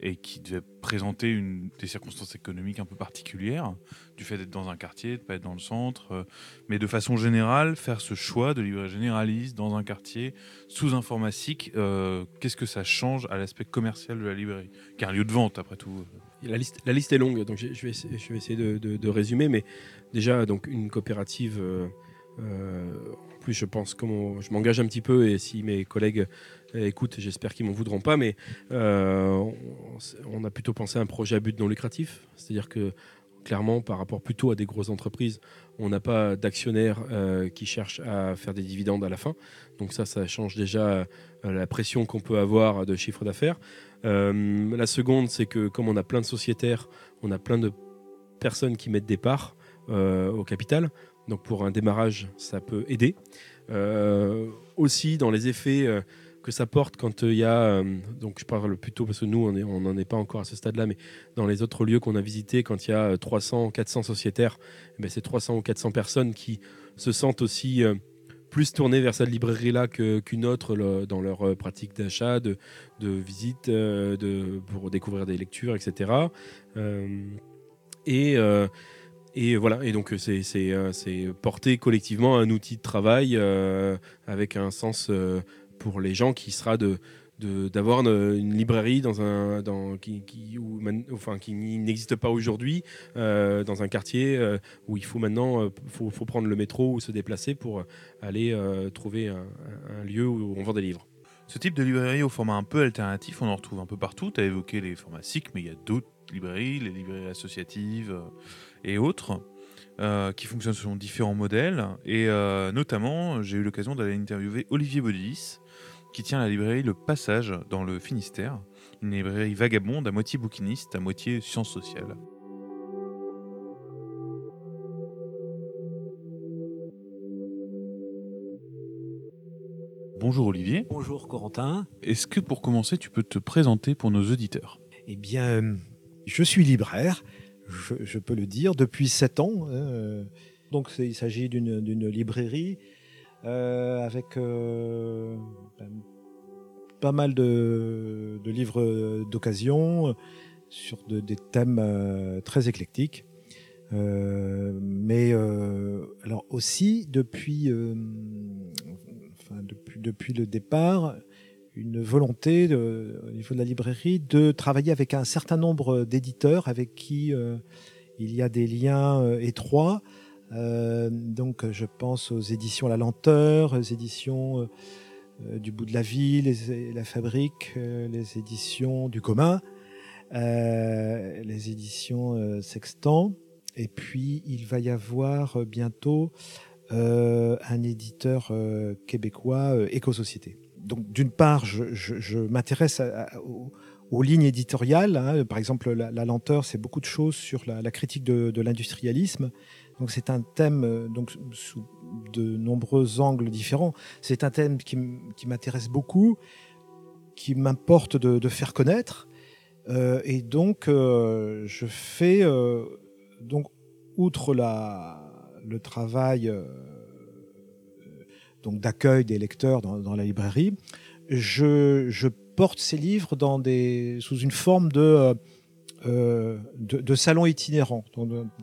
et qui devait présenter des circonstances économiques un peu particulières, du fait d'être dans un quartier, de ne pas être dans le centre, euh, mais de façon générale, faire ce choix de librairie généraliste dans un quartier sous informatique, euh, qu'est-ce que ça change à l'aspect commercial de la librairie? Qui est un lieu de vente, après tout. La liste, la liste est longue, donc je vais, je vais essayer de, résumer, mais déjà, donc une coopérative... Euh, en plus, je pense, comme je m'engage un petit peu, et si mes collègues euh, écoute, j'espère qu'ils m'en voudront pas, mais euh, on a plutôt pensé à un projet à but non lucratif. C'est-à-dire que clairement, par rapport plutôt à des grosses entreprises, on n'a pas d'actionnaires euh, qui cherchent à faire des dividendes à la fin. Donc ça, ça change déjà la pression qu'on peut avoir de chiffre d'affaires. la seconde, c'est que comme on a plein de sociétaires, on a plein de personnes qui mettent des parts au capital. Donc pour un démarrage, ça peut aider. aussi, dans les effets que ça porte quand il y a, euh, donc je parle plutôt parce que nous on n'en est pas encore à ce stade-là, mais dans les autres lieux qu'on a visités, quand il y a 300, 400 sociétaires, eh ben c'est 300 ou 400 personnes qui se sentent aussi euh, plus tournées vers cette librairie-là qu'une autre dans leur euh, pratique d'achat, de, de visite, de, pour découvrir des lectures, etc. et Et voilà, et donc c'est porter collectivement un outil de travail avec un sens pour les gens qui sera de d'avoir une, librairie dans un dans qui, qui enfin qui n'existe pas aujourd'hui euh, dans un quartier euh, où il faut maintenant euh, faut, faut, prendre le métro ou se déplacer pour aller trouver un, lieu où on vend des livres. Ce type de librairie au format un peu alternatif, on en retrouve un peu partout. Tu as évoqué les formats SIC, mais il y a d'autres librairies, les librairies associatives et autres. qui fonctionnent selon différents modèles. Et notamment, j'ai eu l'occasion d'aller interviewer Olivier Bodilis, qui tient la librairie Le Passage dans le Finistère, une librairie vagabonde à moitié bouquiniste, à moitié sciences sociales. Bonjour Olivier. Bonjour Corentin. Est-ce que pour commencer, tu peux te présenter pour nos auditeurs? Eh bien, je suis libraire, je, peux le dire, depuis 7 ans. Hein. Donc il s'agit d'une librairie euh, avec euh, ben, pas mal de, livres d'occasion sur des thèmes euh, très éclectiques. mais alors aussi depuis, depuis, depuis, le départ, une volonté au niveau de la librairie de travailler avec un certain nombre d'éditeurs avec qui il y a des liens étroits euh, donc je pense aux éditions La Lenteur, aux éditions euh, euh, du bout de la vie, la fabrique, les éditions du commun, les éditions Sextant. Et puis il va y avoir bientôt un éditeur québécois, Éco-Société. Donc d'une part, je, m'intéresse aux, lignes éditoriales. Hein. Par exemple, la, lenteur, c'est beaucoup de choses sur la, critique de l'industrialisme. Donc c'est un thème euh, donc sous de nombreux angles différents. C'est un thème qui, m'intéresse beaucoup, qui m'importe de, faire connaître. Euh, et donc euh, je fais donc outre la, le travail d'accueil des lecteurs dans, la librairie, je, je, porte ces livres dans des, sous une forme de euh, de, salons itinérants,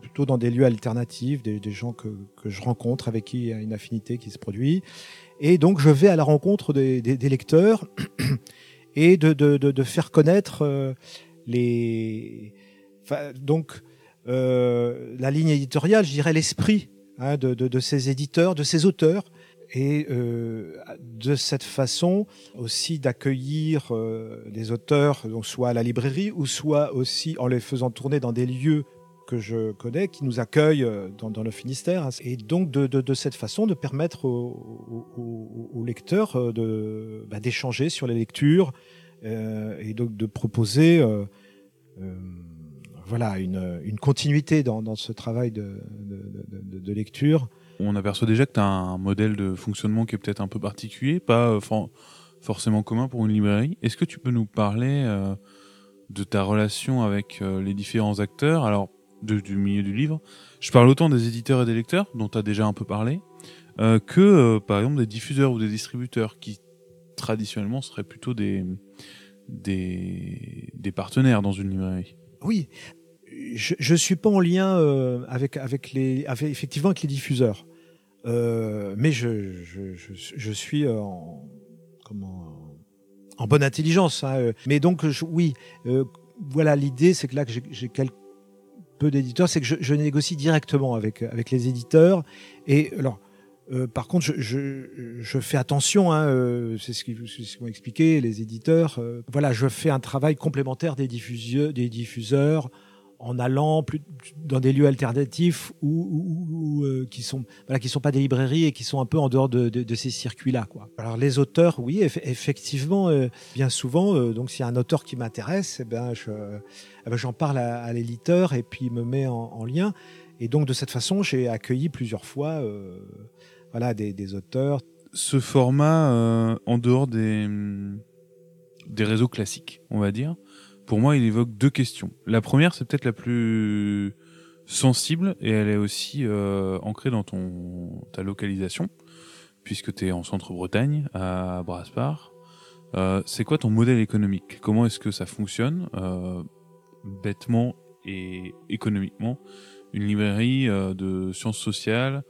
plutôt dans des lieux alternatifs, des, gens que, je rencontre, avec qui il y a une affinité qui se produit. Et donc je vais à la rencontre des, lecteurs <clears throat> et de, faire connaître euh, les... donc euh, la ligne éditoriale, je dirais l'esprit hein, de, ces éditeurs, de ces auteurs, et euh, de cette façon aussi d'accueillir euh, des auteurs, donc soit à la librairie ou soit aussi en les faisant tourner dans des lieux que je connais, qui nous accueillent euh, dans, le Finistère, et donc de, cette façon de permettre aux, lecteurs bah, d'échanger sur les lectures et donc de proposer voilà une, continuité dans, ce travail de, lecture on aperçoit déjà que tu as un modèle de fonctionnement qui est peut-être un peu particulier, pas euh, forcément commun pour une librairie. Est-ce que tu peux nous parler euh, de ta relation avec euh, les différents acteurs, alors du milieu du livre Je parle autant des éditeurs et des lecteurs, dont tu as déjà un peu parlé, que par exemple des diffuseurs ou des distributeurs, qui traditionnellement seraient plutôt des, des, partenaires dans une librairie. Oui, je ne suis pas en lien euh, avec, avec les, effectivement avec les diffuseurs. Euh, mais je, je, je, suis en, comment, en bonne intelligence. Hein, mais donc, oui, euh, voilà, l'idée, c'est que là, que j'ai peu d'éditeurs, c'est que je, négocie directement avec, avec les éditeurs. Et alors, par contre, je, je, fais attention, hein, c'est ce qu'ils m'ont expliqué, les éditeurs. voilà, je fais un travail complémentaire des diffuseurs, des diffuseurs en allant plus dans des lieux alternatifs ou, euh, qui sont voilà qui sont pas des librairies et qui sont un peu en dehors de, ces circuits là quoi. Alors les auteurs oui effectivement euh, bien souvent euh, donc s'il y a un auteur qui m'intéresse eh ben je eh ben, j'en parle à, l'éditeur et puis il me met en, lien et donc de cette façon j'ai accueilli plusieurs fois voilà des, des, auteurs. Ce format en dehors des des réseaux classiques on va dire pour moi, il évoque deux questions. La première, c'est peut-être la plus sensible et elle est aussi euh, ancrée dans ton, ta localisation, puisque tu es en centre-Bretagne, à Braspar. Euh, c'est quoi ton modèle économique? Comment est-ce que ça fonctionne euh, bêtement et économiquement une librairie de sciences sociales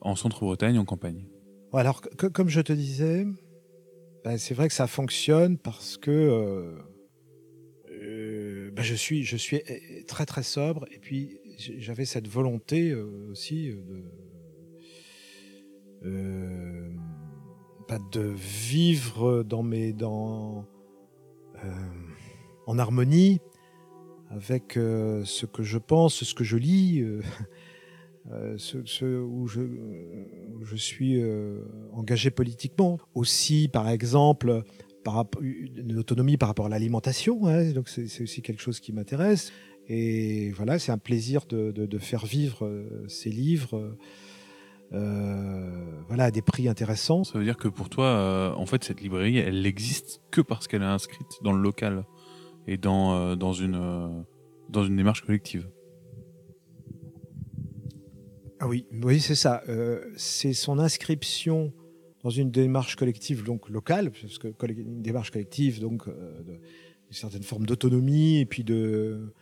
en centre-Bretagne, en campagne? Alors, comme je te disais, ben, c'est vrai que ça fonctionne parce que je, suis, je suis très très sobre et puis j'avais cette volonté aussi de euh, pas de vivre euh, en harmonie avec euh, ce que je pense, ce que je lis, <laughs> ce, où, je, je suis engagé politiquement. Aussi, par exemple, par, une autonomie par rapport à l'alimentation, hein, donc c'est aussi quelque chose qui m'intéresse. Et voilà, c'est un plaisir de, de, de, faire vivre ces livres euh, voilà, à des prix intéressants. Ça veut dire que pour toi, euh, en fait, cette librairie, elle n'existe que parce qu'elle est inscrite dans le local et dans, euh, dans, une, dans une démarche collective. Ah oui, oui, c'est ça. c'est son inscription dans une démarche collective donc locale, parce une démarche collective donc de, une certaine forme d'autonomie et puis de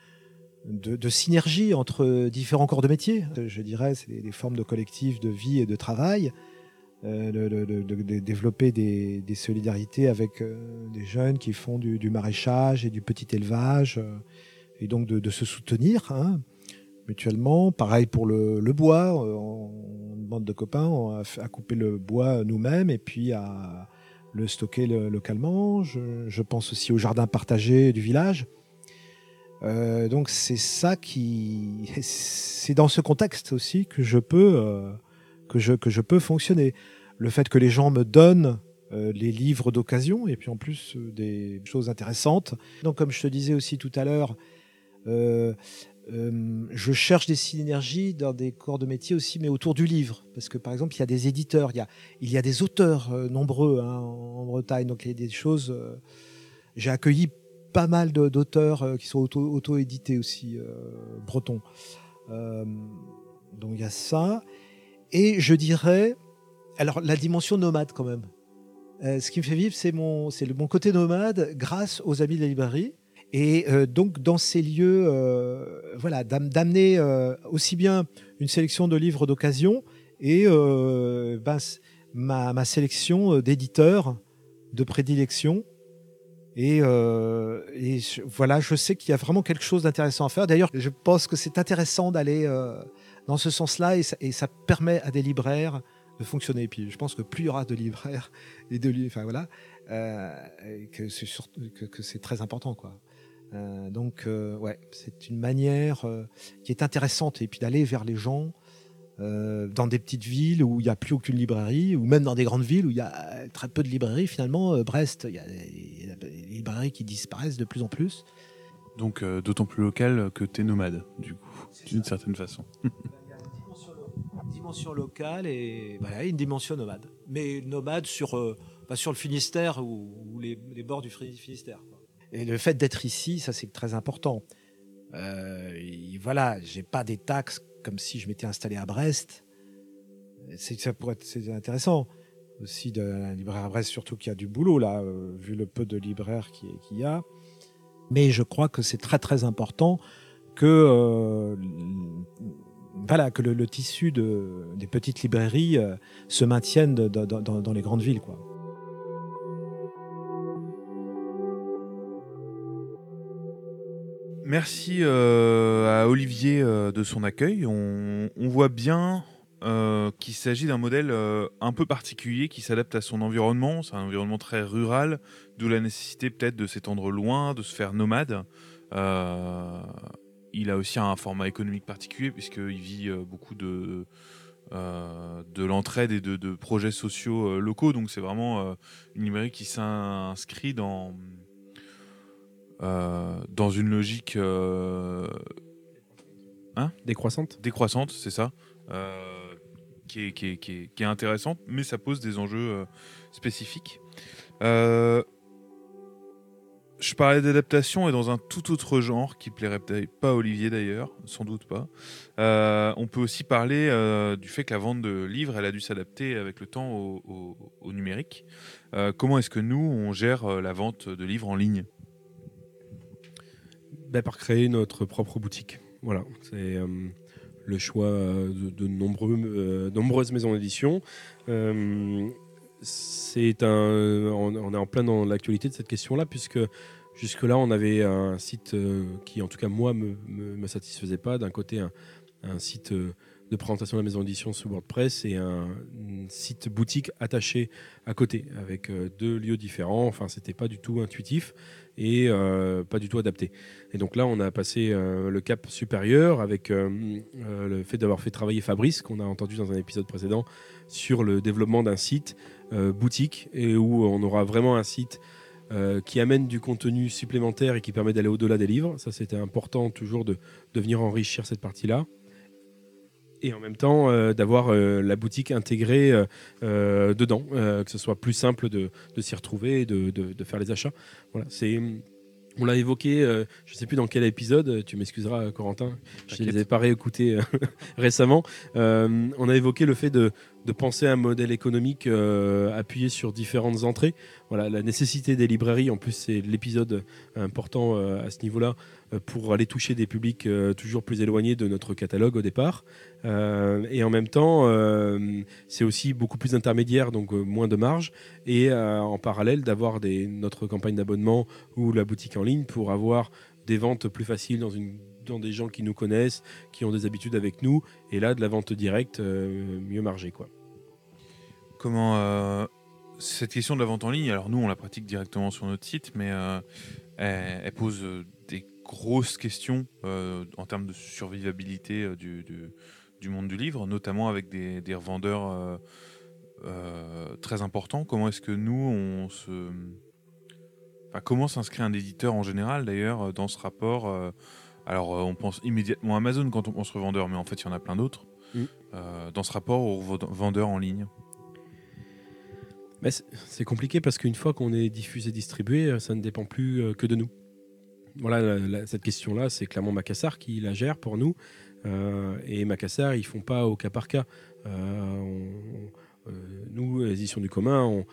de, synergie entre différents corps de métier. Je dirais, c'est des, formes de collectifs de vie et de travail, euh, de, développer des, solidarités avec euh, des jeunes qui font du, maraîchage et du petit élevage, euh, et donc de, se soutenir hein, mutuellement. Pareil pour le, bois, on, une bande de copains on a, coupé le bois nous-mêmes et puis à le stocker localement. Je, je pense aussi au jardin partagé du village euh, donc c'est ça qui, <laughs> c'est dans ce contexte aussi que je peux euh, que je que je peux fonctionner. Le fait que les gens me donnent euh, les livres d'occasion et puis en plus des choses intéressantes. Donc comme je te disais aussi tout à l'heure, je cherche des synergies dans des corps de métier aussi, mais autour du livre, parce que par exemple il y a des éditeurs, il y a il y a des auteurs nombreux hein, en Bretagne, donc il y a des choses. j'ai accueilli pas mal d'auteurs euh, qui sont auto-édités aussi, euh, bretons. Euh, donc il y a ça. Et je dirais, alors la dimension nomade quand même. ce qui me fait vivre, c'est mon, c'est mon côté nomade grâce aux amis de la librairie. Et donc dans ces lieux, voilà, d'amener aussi bien une sélection de livres d'occasion et ben, ma, ma, sélection d'éditeurs de prédilection et, euh, et voilà, je sais qu'il y a vraiment quelque chose d'intéressant à faire. D'ailleurs, je pense que c'est intéressant d'aller euh, dans ce sens-là et, et ça, permet à des libraires de fonctionner. Et puis, je pense que plus il y aura de libraires et de enfin voilà, euh, que c'est que, que c'est très important, quoi. Euh, donc, euh, ouais, c'est une manière euh, qui est intéressante et puis d'aller vers les gens euh, dans des petites villes où il n'y a plus aucune librairie, ou même dans des grandes villes où il y a très peu de librairies. Finalement, Brest, il y, a des librairies qui disparaissent de plus en plus. Donc d'autant plus local que tu es nomade, du coup, d'une certaine façon. <laughs> il y a une dimension, locale et voilà, une dimension nomade. Mais nomade sur, pas sur le Finistère ou, les, bords du Finistère. Et le fait d'être ici, ça c'est très important. voilà, j'ai pas des taxes comme si je m'étais installé à Brest. C'est, ça pourrait être intéressant aussi la libraire à Brest, surtout qu'il y a du boulot là, euh, vu le peu de libraires qu'il y a. Mais je crois que c'est très très important que euh, voilà que le, tissu de, des petites librairies euh, se maintienne dans, dans les grandes villes quoi. Merci euh, à Olivier euh, de son accueil. On, voit bien euh, qu'il s'agit d'un modèle un peu particulier qui s'adapte à son environnement. C'est un environnement très rural, d'où la nécessité peut-être de s'étendre loin, de se faire nomade. il a aussi un format économique particulier puisqu'il vit beaucoup de, de l'entraide et de, projets sociaux locaux. Donc c'est vraiment une librairie qui s'inscrit dans dans une logique euh, hein décroissante. Décroissante, c'est ça. Euh, qui est, qui, est, qui, est, intéressante, mais ça pose des enjeux spécifiques. je parlais d'adaptation et dans un tout autre genre qui plairait pas à Olivier d'ailleurs, sans doute pas. on peut aussi parler du fait que la vente de livres, elle a dû s'adapter avec le temps au, au numérique. comment est-ce que nous, on gère la vente de livres en ligne? Bah, par créer notre propre boutique. Voilà, c'est euh, le choix de, de nombreux, nombreuses maisons d'édition. c'est un, on, est en plein dans l'actualité de cette question-là, puisque jusque-là, on avait un site qui, en tout cas, moi, me, me, satisfaisait pas. D'un côté, un, un site de présentation de la maison d'édition sous WordPress et un, site boutique attaché à côté avec euh, deux lieux différents. Enfin, c'était pas du tout intuitif et euh, pas du tout adapté. Et donc là, on a passé euh, le cap supérieur avec le fait d'avoir fait travailler Fabrice, qu'on a entendu dans un épisode précédent, sur le développement d'un site boutique et où on aura vraiment un site qui amène du contenu supplémentaire et qui permet d'aller au-delà des livres. Ça, c'était important toujours de, de venir enrichir cette partie-là et en même temps euh, d'avoir euh, la boutique intégrée euh, dedans, que ce soit plus simple de, s'y retrouver et de, de, faire les achats. Voilà, c'est on l'a évoqué, je ne sais plus dans quel épisode, tu m'excuseras Corentin, je ne les ai pas réécoutés <laughs> récemment. on a évoqué le fait de, de penser un modèle économique appuyé sur différentes entrées. Voilà, la nécessité des librairies, en plus c'est l'épisode important à ce niveau-là, euh, pour aller toucher des publics euh, toujours plus éloignés de notre catalogue au départ. Euh, et en même temps, c'est aussi beaucoup plus intermédiaire, donc moins de marge. Et en parallèle, d'avoir notre campagne d'abonnement ou la boutique en ligne pour avoir des ventes plus faciles dans une dans des gens qui nous connaissent, qui ont des habitudes avec nous, et là de la vente directe mieux margée quoi. Comment cette question de la vente en ligne, alors nous on la pratique directement sur notre site, mais elle, pose grosse question euh, en termes de survivabilité euh, du, du, monde du livre, notamment avec des, des revendeurs euh, très importants. Comment est-ce que nous, on se... Comment s'inscrit un éditeur en général, d'ailleurs, dans ce rapport Alors, on pense immédiatement à Amazon quand on pense revendeur, mais en fait, il y en a plein d'autres. Mm. dans ce rapport aux vendeurs en ligne c'est compliqué parce qu'une fois qu'on est diffusé, distribué, ça ne dépend plus que de nous voilà, cette question-là, c'est clairement Macassar qui la gère pour nous. Euh, et Macassar, ils font pas au cas par cas. Euh, euh, nous, les du commun,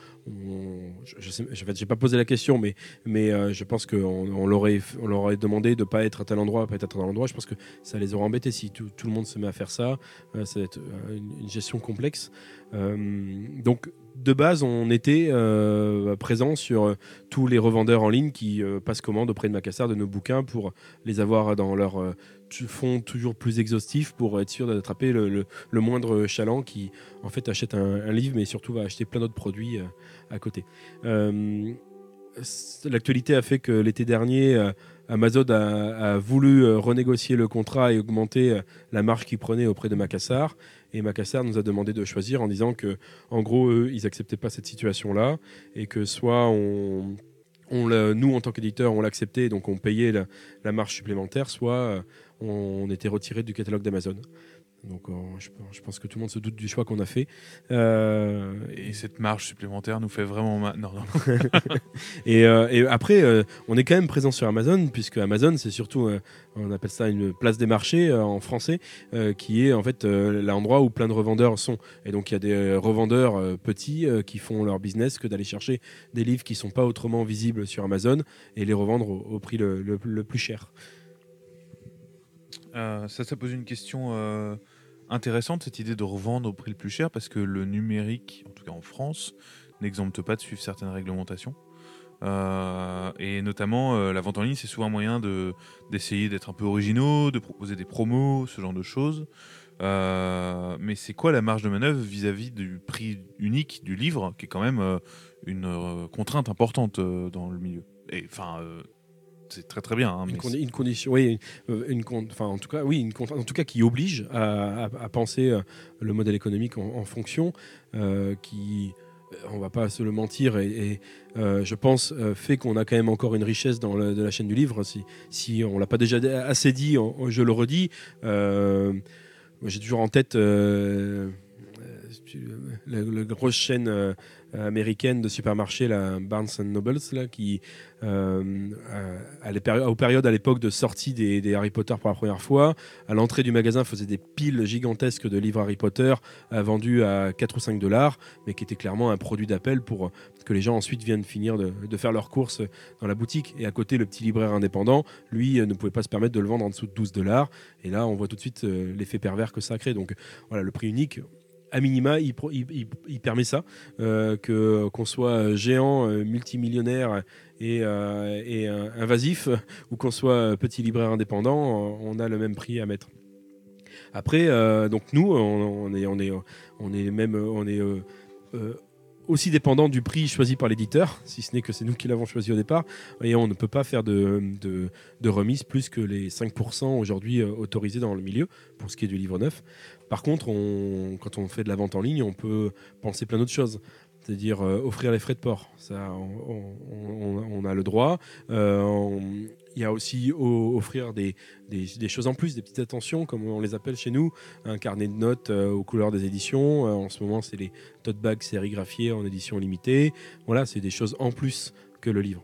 je n'ai pas posé la question, mais, mais je pense qu'on leur demandé de ne pas être à tel endroit, pas être à tel endroit. Je pense que ça les aurait embêtés si tout, le monde se met à faire ça. ça va être une, gestion complexe. donc, de base, on était euh, présent sur euh, tous les revendeurs en ligne qui euh, passent commande auprès de Macassar de nos bouquins pour les avoir dans leur fond toujours plus exhaustif pour être sûr d'attraper le, moindre chaland qui en fait achète un, livre mais surtout va acheter plein d'autres produits à côté. L'actualité a fait que l'été dernier, Amazon a, voulu renégocier le contrat et augmenter la marge qu'il prenait auprès de Macassar. Et Macassar nous a demandé de choisir en disant que, en gros, eux, ils n'acceptaient pas cette situation-là et que soit on, on nous, en tant qu'éditeur, on l'acceptait, donc on payait la, la marge supplémentaire, soit euh, on était retiré du catalogue d'Amazon. Donc euh, je, pense que tout le monde se doute du choix qu'on a fait. Euh, et cette marge supplémentaire nous fait vraiment mal. Non, non. <laughs> et, euh, et, après, on est quand même présent sur Amazon, puisque Amazon, c'est surtout, on appelle ça une place des marchés en français, qui est en fait l'endroit où plein de revendeurs sont. Et donc il y a des revendeurs petits qui font leur business que d'aller chercher des livres qui ne sont pas autrement visibles sur Amazon et les revendre au, prix le, le, plus cher. ça, ça pose une question intéressante cette idée de revendre au prix le plus cher parce que le numérique, en tout cas en France, n'exempte pas de suivre certaines réglementations. Euh, et notamment, euh, la vente en ligne, c'est souvent un moyen de, d'essayer d'être un peu originaux, de proposer des promos, ce genre de choses. Euh, mais c'est quoi la marge de manœuvre vis-à-vis du prix unique du livre, qui est quand même une contrainte importante dans le milieu? C'est très très bien. Hein, une, condition, oui, euh, une, enfin, en tout cas, oui, une en tout cas qui oblige à, penser euh, le modèle économique en, fonction, euh, qui, on va pas se le mentir, et, je pense fait qu'on a quand même encore une richesse dans de la chaîne du livre. Si, si on l'a pas déjà assez dit, je le redis. J'ai toujours en tête la, la grosse chaîne américaine de supermarchés, la Barnes Nobles, là, qui, euh, à les péri- aux périodes à l'époque de sortie des, Harry Potter pour la première fois, à l'entrée du magasin faisait des piles gigantesques de livres Harry Potter euh, vendus à 4 ou 5 dollars, mais qui était clairement un produit d'appel pour euh, que les gens ensuite viennent finir de, de faire leurs courses dans la boutique. Et à côté, le petit libraire indépendant, lui, euh, ne pouvait pas se permettre de le vendre en dessous de 12 dollars. Et là, on voit tout de suite euh, l'effet pervers que ça crée. Donc voilà, le prix unique, à minima, il, permet ça, euh, que qu'on soit géant, euh, multimillionnaire et, euh, invasif, ou qu'on soit petit libraire indépendant, on a le même prix à mettre. Après, donc nous, on, est, on est, on est même, on est aussi dépendant du prix choisi par l'éditeur, si ce n'est que c'est nous qui l'avons choisi au départ, et on ne peut pas faire de, remise plus que les 5% aujourd'hui autorisés dans le milieu pour ce qui est du livre neuf. Par contre, on, quand on fait de la vente en ligne, on peut penser plein d'autres choses. C'est-à-dire euh, offrir les frais de port. On, a le droit. Euh, il y a aussi offrir des, choses en plus, des petites attentions, comme on les appelle chez nous, un carnet de notes euh, aux couleurs des éditions. En ce moment, c'est les tote bags sérigraphiés en édition limitée. Voilà, c'est des choses en plus que le livre.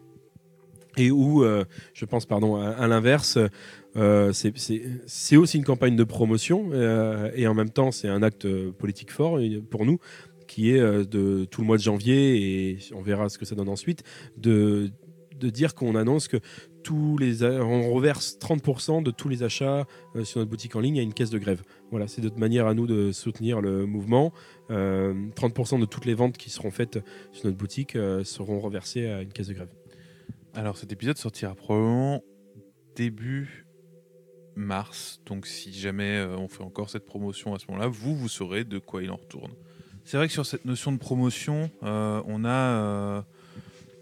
Et où, euh, je pense, pardon, à, l'inverse, euh, c'est- aussi une campagne de promotion euh, et en même temps, c'est un acte politique fort pour nous qui est de tout le mois de janvier et on verra ce que ça donne ensuite de de dire qu'on annonce que tous les on reverse 30% de tous les achats sur notre boutique en ligne à une caisse de grève. Voilà, c'est notre manière à nous de soutenir le mouvement. Euh, 30% de toutes les ventes qui seront faites sur notre boutique seront reversées à une caisse de grève. Alors cet épisode sortira probablement début mars. Donc si jamais euh, on fait encore cette promotion à ce moment-là, vous, vous saurez de quoi il en retourne. C'est vrai que sur cette notion de promotion, euh, on a... euh,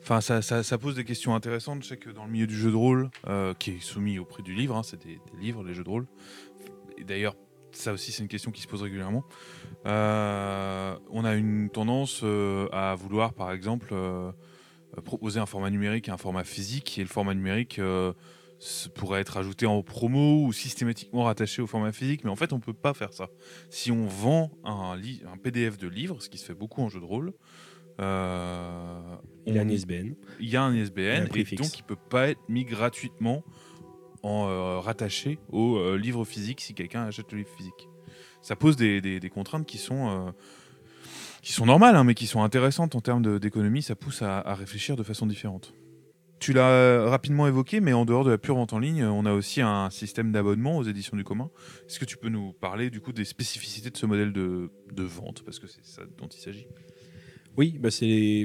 Enfin, ça, ça- pose des questions intéressantes. Je sais que dans le milieu du jeu de rôle, qui est soumis au prix du livre, hein, c'est des, livres, les jeux de rôle. Et d'ailleurs, ça aussi, c'est une question qui se pose régulièrement. On a une tendance à vouloir, par exemple, proposer un format numérique et un format physique. Et le format numérique euh, pourrait être ajouté en promo ou systématiquement rattaché au format physique. Mais en fait, on ne peut pas faire ça. Si on vend un, PDF de livre, ce qui se fait beaucoup en jeu de rôle, euh, Il y a un ISBN. il y a un Et ISBN un et, prix fixe. donc il peut pas être mis gratuitement en euh, rattaché au euh, livre physique si quelqu'un achète le livre physique. Ça pose des, des- des contraintes qui sont euh, qui sont normales, hein, mais qui sont intéressantes en termes d'économie. Ça pousse à, réfléchir de façon différente. Tu l'as rapidement évoqué, mais en dehors de la pure vente en ligne, on a aussi un système d'abonnement aux éditions du commun. Est-ce que tu peux nous parler du coup des spécificités de ce modèle de, vente, parce que c'est ça dont il s'agit? Oui, bah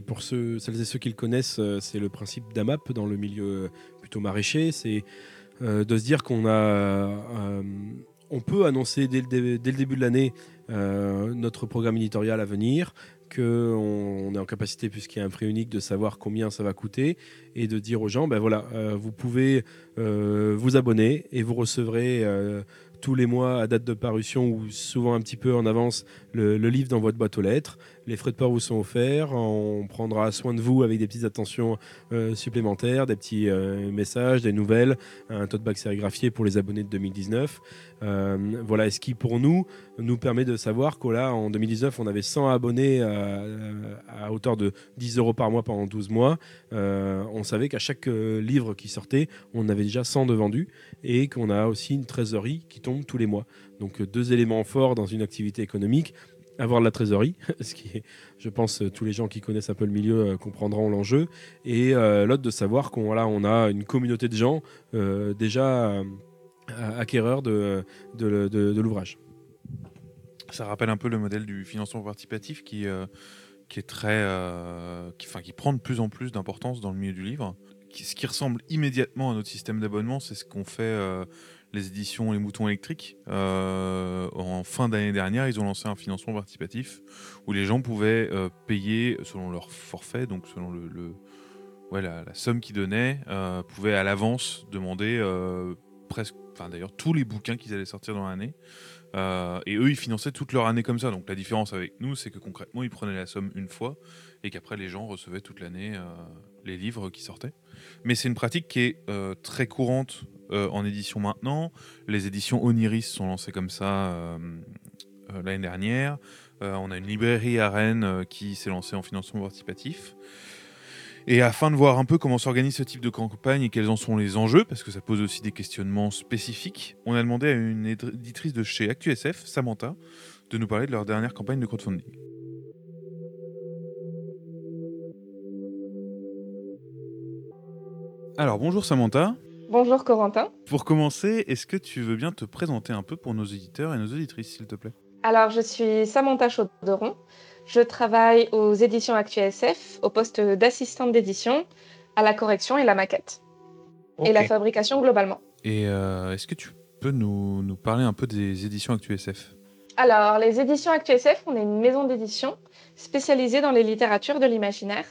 pour ceux, celles et ceux qui le connaissent, euh, c'est le principe d'AMAP dans le milieu euh, plutôt maraîcher. C'est euh, de se dire qu'on a, on peut annoncer dès le, début de l'année notre programme éditorial à venir, qu'on on est en capacité, puisqu'il y a un prix unique, de savoir combien ça va coûter et de dire aux gens, ben voilà, euh, vous pouvez euh, vous abonner et vous recevrez euh, tous les mois à date de parution ou souvent un petit peu en avance le livre dans votre boîte aux lettres. Les frais de port vous sont offerts. On prendra soin de vous avec des petites attentions euh, supplémentaires, des petits euh, messages, des nouvelles, un tote bag sérigraphié pour les abonnés de 2019. Euh, voilà, ce qui pour nous nous permet de savoir qu'au là, en 2019, on avait 100 abonnés à, à hauteur de 10 euros par mois pendant 12 mois. Euh, on savait qu'à chaque euh, livre qui sortait, on avait déjà 100 de vendus et qu'on a aussi une trésorerie qui tombe tous les mois. Donc euh, deux éléments forts dans une activité économique avoir de la trésorerie, <laughs> ce qui je pense, euh, tous les gens qui connaissent un peu le milieu euh, comprendront l'enjeu, et euh, l'autre de savoir qu'on voilà, on a une communauté de gens déjà acquéreurs de, l'ouvrage. Ça rappelle un peu le modèle du financement participatif qui, est très, enfin, qui prend de plus en plus d'importance dans le milieu du livre. Ce qui ressemble immédiatement à notre système d'abonnement, c'est ce qu'ont fait les éditions Les Moutons électriques. Euh, en fin d'année dernière, ils ont lancé un financement participatif où les gens pouvaient euh, payer selon leur forfait, donc selon le, ouais, la, somme qu'ils donnaient, euh, pouvaient à l'avance demander presque, enfin d'ailleurs tous les bouquins qu'ils allaient sortir dans l'année. Et eux, ils finançaient toute leur année comme ça. Donc la différence avec nous, c'est que concrètement, ils prenaient la somme une fois et qu'après, les gens recevaient toute l'année les livres qui sortaient. Mais c'est une pratique qui est euh, très courante euh, en édition maintenant. Les éditions Oniris sont lancées comme ça euh, l'année dernière. on a une librairie à Rennes qui s'est lancée en financement participatif. Et afin de voir un peu comment s'organise ce type de campagne et quels en sont les enjeux, parce que ça pose aussi des questionnements spécifiques, on a demandé à une éditrice de chez ActuSF, Samantha, de nous parler de leur dernière campagne de crowdfunding. Alors bonjour Samantha. Bonjour Corentin. Pour commencer, est-ce que tu veux bien te présenter un peu pour nos éditeurs et nos auditrices, s'il te plaît? Alors je suis Samantha Chauderon. Je travaille aux éditions ActuSF au poste d'assistante d'édition à la correction et la maquette. Et la fabrication globalement. Et euh, est-ce que tu peux nous, nous, parler un peu des éditions ActuSF Alors, les éditions ActuSF, on est une maison d'édition spécialisée dans les littératures de l'imaginaire,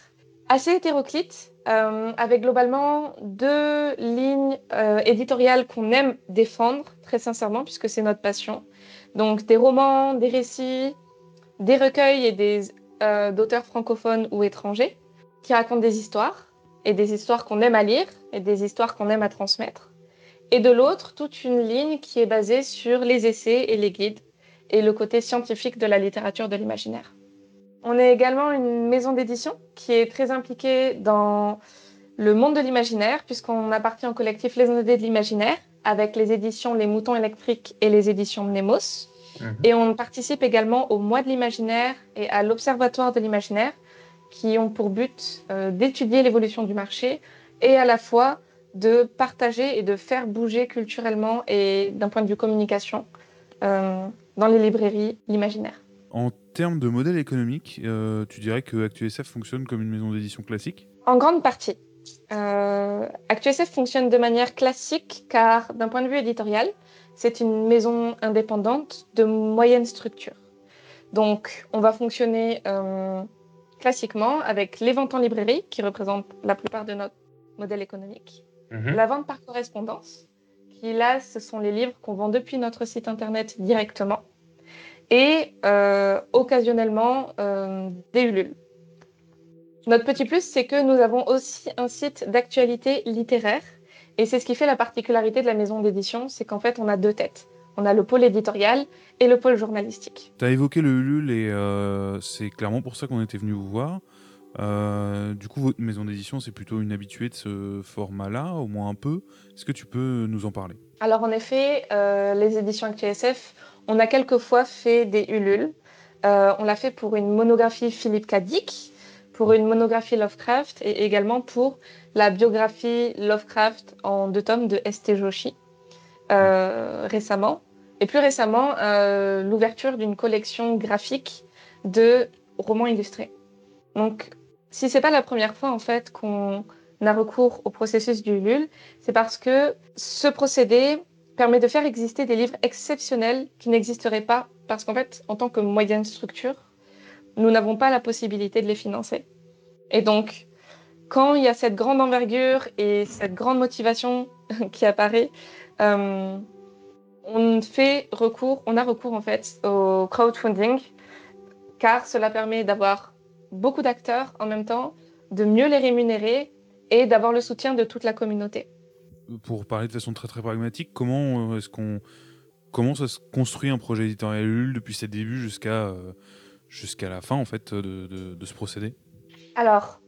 assez hétéroclite, euh, avec globalement deux lignes euh, éditoriales qu'on aime défendre, très sincèrement, puisque c'est notre passion. Donc, des romans, des récits, des recueils et des euh, d'auteurs francophones ou étrangers qui racontent des histoires et des histoires qu'on aime à lire et des histoires qu'on aime à transmettre. Et de l'autre, toute une ligne qui est basée sur les essais et les guides et le côté scientifique de la littérature de l'imaginaire. On est également une maison d'édition qui est très impliquée dans le monde de l'imaginaire puisqu'on appartient au collectif Les Ondées de l'imaginaire avec les éditions Les Moutons électriques et les éditions Mnemos. Mhm. Et on participe également au mois de l'imaginaire et à l'observatoire de l'imaginaire, qui ont pour but euh, d'étudier l'évolution du marché et à la fois de partager et de faire bouger culturellement et d'un point de vue communication euh, dans les librairies l'imaginaire. En termes de modèle économique, euh, tu dirais que ActuSF fonctionne comme une maison d'édition classique? En grande partie. ActuSF fonctionne de manière classique car d'un point de vue éditorial, c'est une maison indépendante de moyenne structure. Donc, on va fonctionner euh, classiquement avec les ventes en librairie, qui représentent la plupart de notre modèle économique, mhm. la vente par correspondance, qui là, ce sont les livres qu'on vend depuis notre site internet directement, et euh, occasionnellement euh, des Ulule. Notre petit plus, c'est que nous avons aussi un site d'actualité littéraire et c'est ce qui fait la particularité de la maison d'édition, c'est qu'en fait, on a deux têtes. On a le pôle éditorial et le pôle journalistique. Tu as évoqué le Ulule et euh, c'est clairement pour ça qu'on était venu vous voir. Euh, du coup, votre maison d'édition, c'est plutôt une habituée de ce format-là, au moins un peu. Est-ce que tu peux nous en parler? Alors, en effet, euh, les éditions ActuSF, on a quelquefois fait des Ulule. on l'a fait pour une monographie Philippe Cadic, pour une monographie Lovecraft et également pour la biographie Lovecraft en deux tomes de S.T. Joshi euh, récemment. Et plus récemment, euh, l'ouverture d'une collection graphique de romans illustrés. Donc, si c'est pas la première fois en fait qu'on a recours au processus du LUL, c'est parce que ce procédé permet de faire exister des livres exceptionnels qui n'existeraient pas parce qu'en fait, en tant que moyenne structure, nous n'avons pas la possibilité de les financer. Et donc, quand il y a cette grande envergure et cette grande motivation <laughs> qui apparaît, euh, on fait recours, on a recours en fait au crowdfunding, car cela permet d'avoir beaucoup d'acteurs en même temps, de mieux les rémunérer et d'avoir le soutien de toute la communauté. Pour parler de façon très très pragmatique, comment euh, est-ce qu'on comment ça se construit un projet éditorial depuis ses débuts jusqu'à euh, jusqu'à la fin en fait de, de ce procédé? Alors,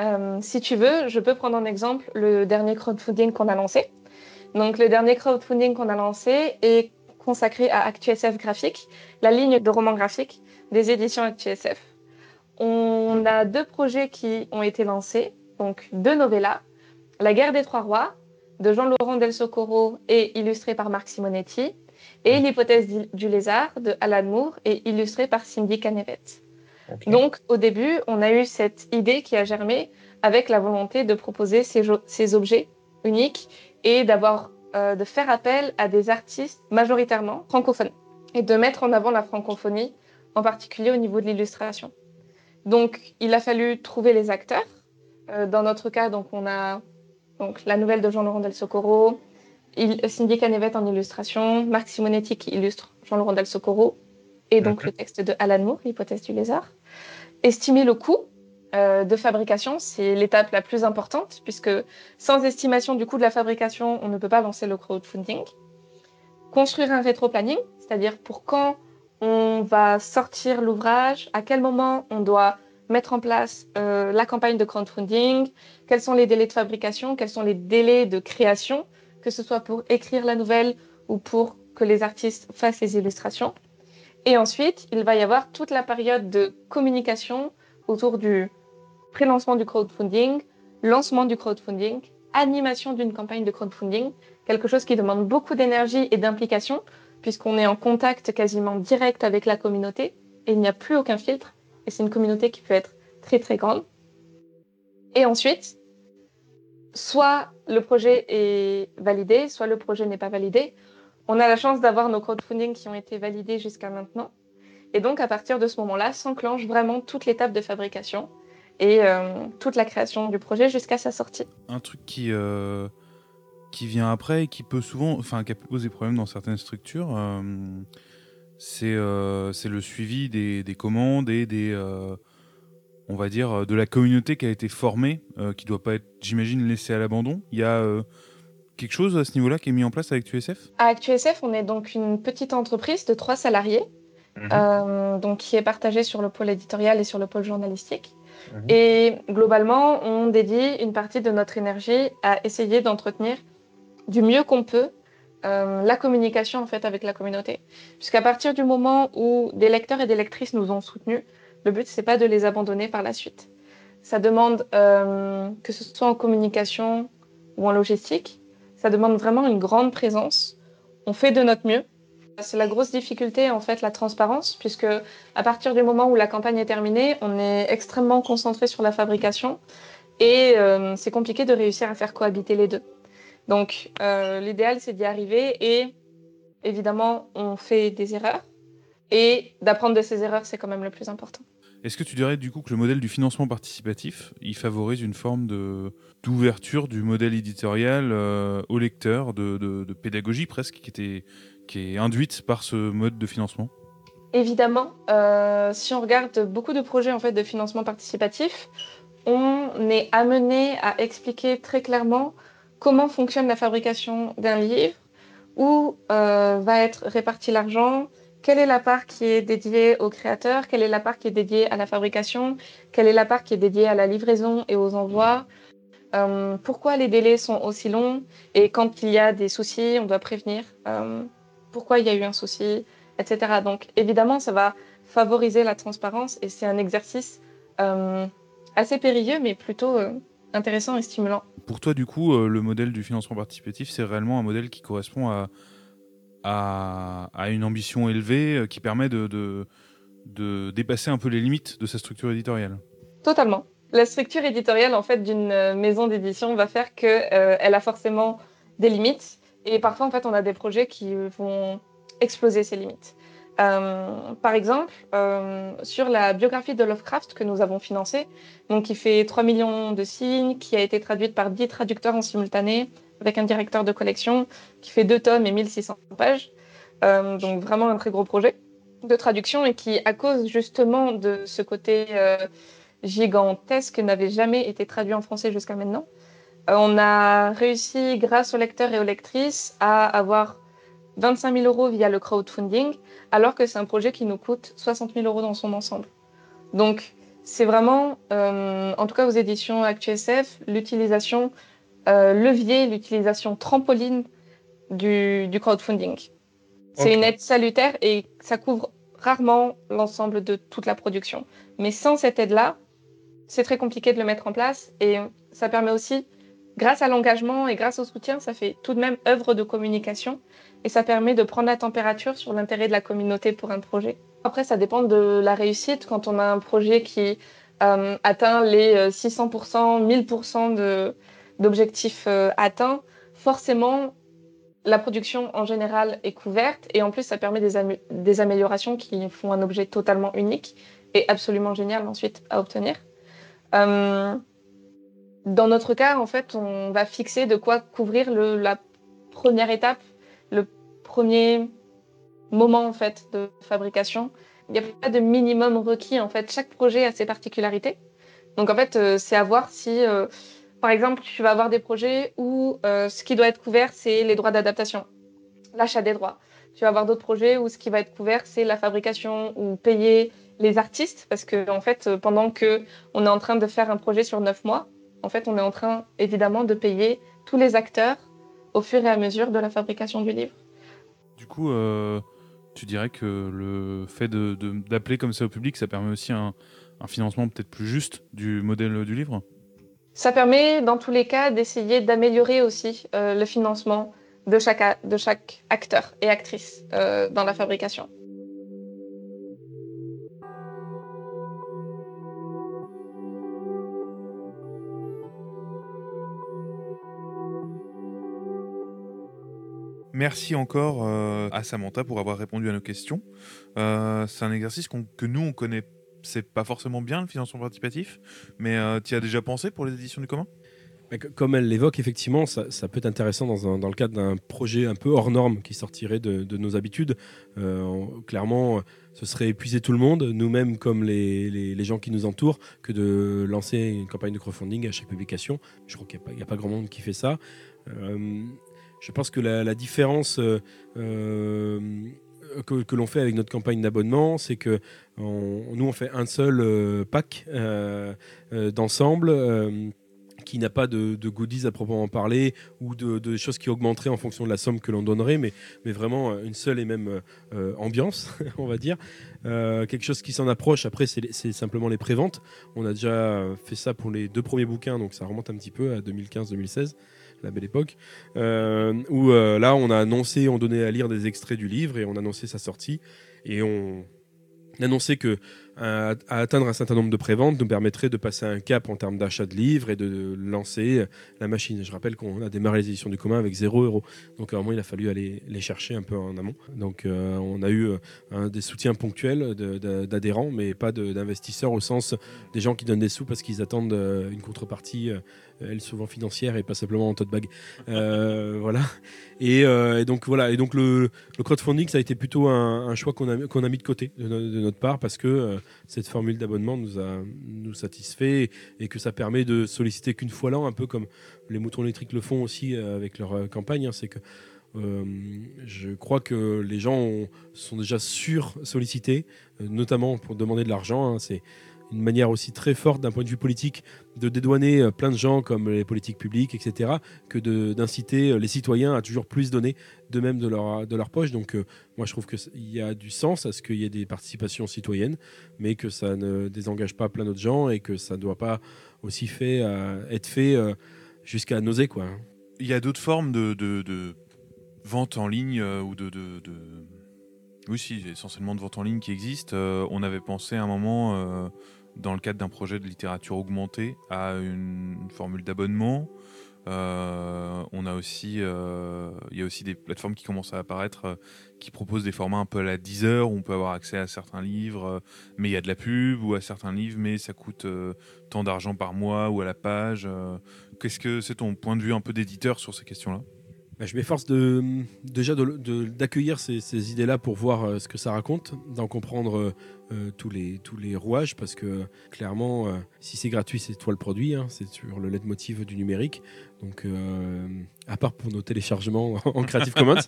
euh, si tu veux, je peux prendre en exemple le dernier crowdfunding qu'on a lancé. Donc, le dernier crowdfunding qu'on a lancé est consacré à ActuSF Graphique, la ligne de romans graphiques des éditions ActuSF. On a deux projets qui ont été lancés, donc deux novellas. La guerre des trois rois, de Jean-Laurent Del Socorro et illustré par Marc Simonetti, et l'hypothèse du lézard de Alan Moore et illustré par Cindy Canevet. Donc, au début, on a eu cette idée qui a germé avec la volonté de proposer ces, objets uniques et d'avoir, euh, de faire appel à des artistes majoritairement francophones et de mettre en avant la francophonie, en particulier au niveau de l'illustration. Donc, il a fallu trouver les acteurs. Euh, dans notre cas, donc, on a donc, la nouvelle de Jean-Laurent Del Socorro, Cindy Canevet en illustration, Marc Simonetti qui illustre Jean-Laurent Del Socorro, et donc le texte de Alan Moore, l'hypothèse du lézard. Estimer le coût euh, de fabrication, c'est l'étape la plus importante, puisque sans estimation du coût de la fabrication, on ne peut pas lancer le crowdfunding. Construire un rétro-planning, c'est-à-dire pour quand on va sortir l'ouvrage, à quel moment on doit mettre en place euh, la campagne de crowdfunding, quels sont les délais de fabrication, quels sont les délais de création, que ce soit pour écrire la nouvelle ou pour que les artistes fassent les illustrations. Et ensuite, il va y avoir toute la période de communication autour du pré-lancement du crowdfunding, lancement du crowdfunding, animation d'une campagne de crowdfunding, quelque chose qui demande beaucoup d'énergie et d'implication, puisqu'on est en contact quasiment direct avec la communauté et il n'y a plus aucun filtre. Et c'est une communauté qui peut être très très grande. Et ensuite, soit le projet est validé, soit le projet n'est pas validé. On a la chance d'avoir nos crowdfunding qui ont été validés jusqu'à maintenant. Et donc, à partir de ce moment-là, s'enclenche vraiment toute l'étape de fabrication et euh, toute la création du projet jusqu'à sa sortie. Un truc qui, euh, qui vient après et qui peut souvent, enfin, qui problème dans certaines structures, euh, c'est c'est le suivi des, des, commandes et des, on va dire, de la communauté qui a été formée, qui doit pas être, j'imagine, laissée à l'abandon. Il y a quelque chose à ce niveau-là qui est mis en place avec TUSF À ActuSF, on est donc une petite entreprise de trois salariés, mhm. donc qui est partagée sur le pôle éditorial et sur le pôle journalistique. Mhm. Et globalement, on dédie une partie de notre énergie à essayer d'entretenir du mieux qu'on peut euh, la communication en fait avec la communauté. Puisqu'à partir du moment où des lecteurs et des lectrices nous ont soutenus, le but c'est pas de les abandonner par la suite. Ça demande euh, que ce soit en communication ou en logistique, ça demande vraiment une grande présence. On fait de notre mieux c'est la grosse difficulté, en fait, la transparence, puisque à partir du moment où la campagne est terminée, on est extrêmement concentré sur la fabrication et euh, c'est compliqué de réussir à faire cohabiter les deux. Donc, euh, l'idéal, c'est d'y arriver et évidemment, on fait des erreurs et d'apprendre de ces erreurs, c'est quand même le plus important. Est-ce que tu dirais du coup que le modèle du financement participatif, il favorise une forme de d'ouverture du modèle éditorial euh, au lecteur, de, de, pédagogie presque, qui était qui est induite par ce mode de financement? Évidemment, euh, si on regarde beaucoup de projets en fait de financement participatif, on est amené à expliquer très clairement comment fonctionne la fabrication d'un livre, où euh, va être réparti l'argent, quelle est la part qui est dédiée au créateur, quelle est la part qui est dédiée à la fabrication, quelle est la part qui est dédiée à la livraison et aux envois, euh, pourquoi les délais sont aussi longs et quand il y a des soucis, on doit prévenir pourquoi il y a eu un souci, etc. Donc évidemment, ça va favoriser la transparence et c'est un exercice euh, assez périlleux, mais plutôt euh, intéressant et stimulant. Pour toi, du coup, euh, le modèle du financement participatif, c'est réellement un modèle qui correspond à, une ambition élevée, qui permet de, de, dépasser un peu les limites de sa structure éditoriale? Totalement. La structure éditoriale, en fait, d'une maison d'édition va faire qu'elle a forcément des limites et parfois, en fait, on a des projets qui vont exploser ces limites. Euh, par exemple, euh, sur la biographie de Lovecraft que nous avons financée, donc qui fait 3 millions de signes, qui a été traduite par 10 traducteurs en simultané, avec un directeur de collection, qui fait 2 tomes et 1600 pages. Euh, donc vraiment un très gros projet de traduction et qui, à cause justement de ce côté gigantesque, n'avait jamais été traduit en français jusqu'à maintenant. On a réussi, grâce aux lecteurs et aux lectrices, à avoir 25 000 euros via le crowdfunding, alors que c'est un projet qui nous coûte 60 000 euros dans son ensemble. Donc, c'est vraiment, euh, en tout cas aux éditions ActuSF, l'utilisation euh, levier, l'utilisation trampoline du, crowdfunding. C'est une aide salutaire et ça couvre rarement l'ensemble de toute la production. Mais sans cette aide-là, c'est très compliqué de le mettre en place et ça permet aussi grâce à l'engagement et grâce au soutien, ça fait tout de même œuvre de communication et ça permet de prendre la température sur l'intérêt de la communauté pour un projet. Après, ça dépend de la réussite. Quand on a un projet qui euh, atteint les 600%, euh, 1000% d'objectifs euh, atteints, forcément, la production en général est couverte et en plus, ça permet des, améliorations qui font un objet totalement unique et absolument génial ensuite à obtenir. Dans notre cas, en fait, on va fixer de quoi couvrir la première étape, le premier moment en fait de fabrication. Il n'y a pas de minimum requis en fait. Chaque projet a ses particularités. Donc en fait, euh, c'est à voir si, euh, par exemple, tu vas avoir des projets où euh, ce qui doit être couvert, c'est les droits d'adaptation, l'achat des droits. Tu vas avoir d'autres projets où ce qui va être couvert, c'est la fabrication ou payer les artistes, parce que en fait, pendant que on est en train de faire un projet sur neuf mois, en fait, on est en train évidemment de payer tous les acteurs au fur et à mesure de la fabrication du livre. Du coup, euh, tu dirais que le fait d'appeler comme ça au public, ça permet aussi un, financement peut-être plus juste du modèle du livre? Ça permet, dans tous les cas, d'essayer d'améliorer aussi euh, le financement de chaque, de chaque acteur et actrice euh, dans la fabrication. Merci encore euh, à Samantha pour avoir répondu à nos questions. Euh, c'est un exercice que nous, on connaît, c'est pas forcément bien le financement participatif, mais tu y as déjà pensé pour les éditions du commun? Comme elle l'évoque, effectivement, ça, peut être intéressant dans, le cadre d'un projet un peu hors norme qui sortirait de, nos habitudes. Euh, clairement, ce serait épuiser tout le monde, nous-mêmes comme les, gens qui nous entourent, que de lancer une campagne de crowdfunding à chaque publication. Je crois qu'il n'y a, pas grand monde qui fait ça. Euh, je pense que la, différence euh, que, l'on fait avec notre campagne d'abonnement, c'est que nous, on fait un seul pack d'ensemble qui n'a pas de, goodies à proprement parler ou de, choses qui augmenteraient en fonction de la somme que l'on donnerait, mais, vraiment euh, une seule et même euh, ambiance, <laughs> on va dire. Euh, quelque chose qui s'en approche, après, c'est simplement les préventes. On a déjà fait ça pour les deux premiers bouquins, donc ça remonte un petit peu à 2015-2016 la belle époque, où là on a annoncé, on donnait à lire des extraits du livre et on annonçait sa sortie. Et on annonçait que à, atteindre un certain nombre de préventes nous permettrait de passer un cap en termes d'achat de livres et de lancer la machine. Je rappelle qu'on a démarré les éditions du commun avec 0 euros. Donc à un moment, il a fallu aller les chercher un peu en amont. Donc euh, on a eu euh, des soutiens ponctuels d'adhérents, mais pas d'investisseurs au sens des gens qui donnent des sous parce qu'ils attendent euh, une contrepartie elle souvent financière et pas simplement en tote bag. <laughs> Euh, voilà. Et, donc voilà. Et donc le, crowdfunding, ça a été plutôt un, choix qu'on a, qu'on a mis de côté de, notre part parce que cette formule d'abonnement nous, a, nous satisfait et que ça permet de solliciter qu'une fois l'an, un peu comme les moutons électriques le font aussi euh, avec leur euh, campagne. Hein. c'est que euh, je crois que les gens sont déjà sur-sollicités, notamment pour demander de l'argent. Hein. c'est une manière aussi très forte d'un point de vue politique de dédouaner euh, plein de gens comme les politiques publiques, etc., que d'inciter euh, les citoyens à toujours plus donner d'eux-mêmes de leur, de leur poche. Donc euh, moi je trouve qu'il y a du sens à ce qu'il y ait des participations citoyennes, mais que ça ne désengage pas plein d'autres gens et que ça ne doit pas aussi être fait jusqu'à nauser. Quoi. Il y a d'autres formes de, de, vente en ligne ou de, de, Oui, si, essentiellement de vente en ligne qui existent. on avait pensé à un moment dans le cadre d'un projet de littérature augmentée à une, formule d'abonnement. Euh, on a aussi, euh, il y a aussi des plateformes qui commencent à apparaître euh, qui proposent des formats un peu à la Deezer où on peut avoir accès à certains livres, mais il y a de la pub ou à certains livres, mais ça coûte tant d'argent par mois ou à la page. Qu'est-ce que c'est ton point de vue un peu d'éditeur sur ces questions-là? Bah, je m'efforce déjà d'accueillir ces, idées-là pour voir euh, ce que ça raconte, d'en comprendre euh, euh, tous, les, rouages, parce que clairement, si c'est gratuit, c'est toi le produit, hein, c'est sur le leitmotiv du numérique. Donc, à part pour nos téléchargements <laughs> en Creative Commons,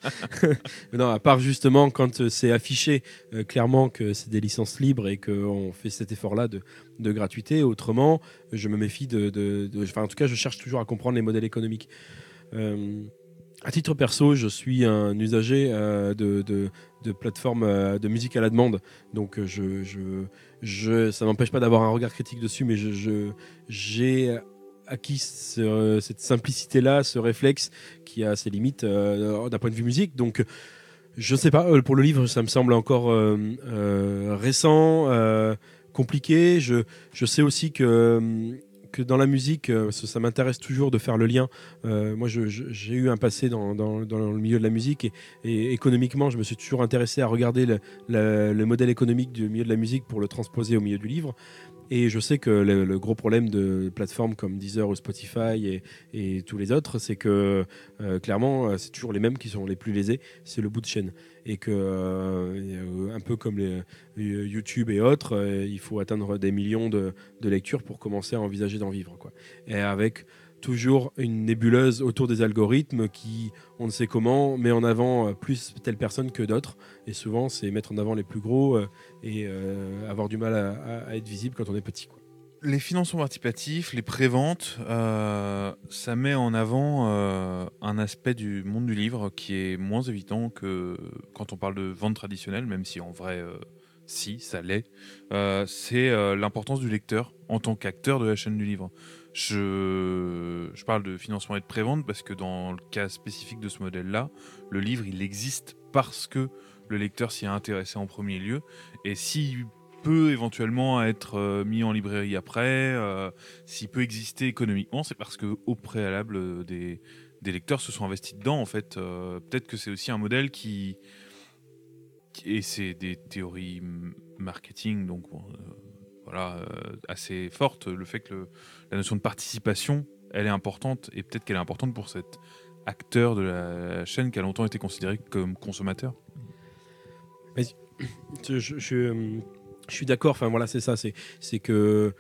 <laughs> non, à part justement quand c'est affiché clairement que c'est des licences libres et qu'on fait cet effort-là de, gratuité, autrement, je me méfie de, de, Enfin, en tout cas, je cherche toujours à comprendre les modèles économiques. À titre perso, je suis un usager euh, de, de, plateformes euh, de musique à la demande. Donc, euh, je, je, ça m'empêche pas d'avoir un regard critique dessus, mais j'ai je, acquis cette simplicité-là, ce réflexe qui a ses limites d'un point de vue musique. Donc, je ne sais pas, pour le livre, ça me semble encore récent, compliqué. Je, sais aussi que que dans la musique, euh, ça, m'intéresse toujours de faire le lien. Euh, moi, j'ai eu un passé dans, le milieu de la musique et, économiquement, je me suis toujours intéressé à regarder le, modèle économique du milieu de la musique pour le transposer au milieu du livre. Et je sais que le, gros problème de plateformes comme Deezer ou Spotify et, tous les autres, c'est que euh, clairement, c'est toujours les mêmes qui sont les plus lésés, c'est le bout de chaîne et que euh, un peu comme euh, YouTube et autres, euh, il faut atteindre des millions de, lectures pour commencer à envisager d'en vivre. Quoi. Et avec toujours une nébuleuse autour des algorithmes qui, on ne sait comment, met en avant plus telle personne que d'autres. Et souvent, c'est mettre en avant les plus gros et avoir du mal à, être visible quand on est petit. Les financements participatifs, les préventes, euh, ça met en avant euh, un aspect du monde du livre qui est moins évident que quand on parle de vente traditionnelle, même si en vrai, euh, si, ça l'est. c'est l'importance du lecteur en tant qu'acteur de la chaîne du livre. Je, parle de financement et de prévente parce que dans le cas spécifique de ce modèle-là, le livre, il existe parce que le lecteur s'y est intéressé en premier lieu. Et si peut éventuellement être euh, mis en librairie après, euh, s'il peut exister économiquement, c'est parce que au préalable euh, des, lecteurs se sont investis dedans. En fait, peut-être que c'est aussi un modèle qui et c'est des théories marketing, donc voilà, assez fortes. Le fait que la notion de participation, elle est importante et peut-être qu'elle est importante pour cet acteur de la chaîne qui a longtemps été considéré comme consommateur. <clears throat> je, je, suis d'accord. Enfin voilà, c'est ça. C'est que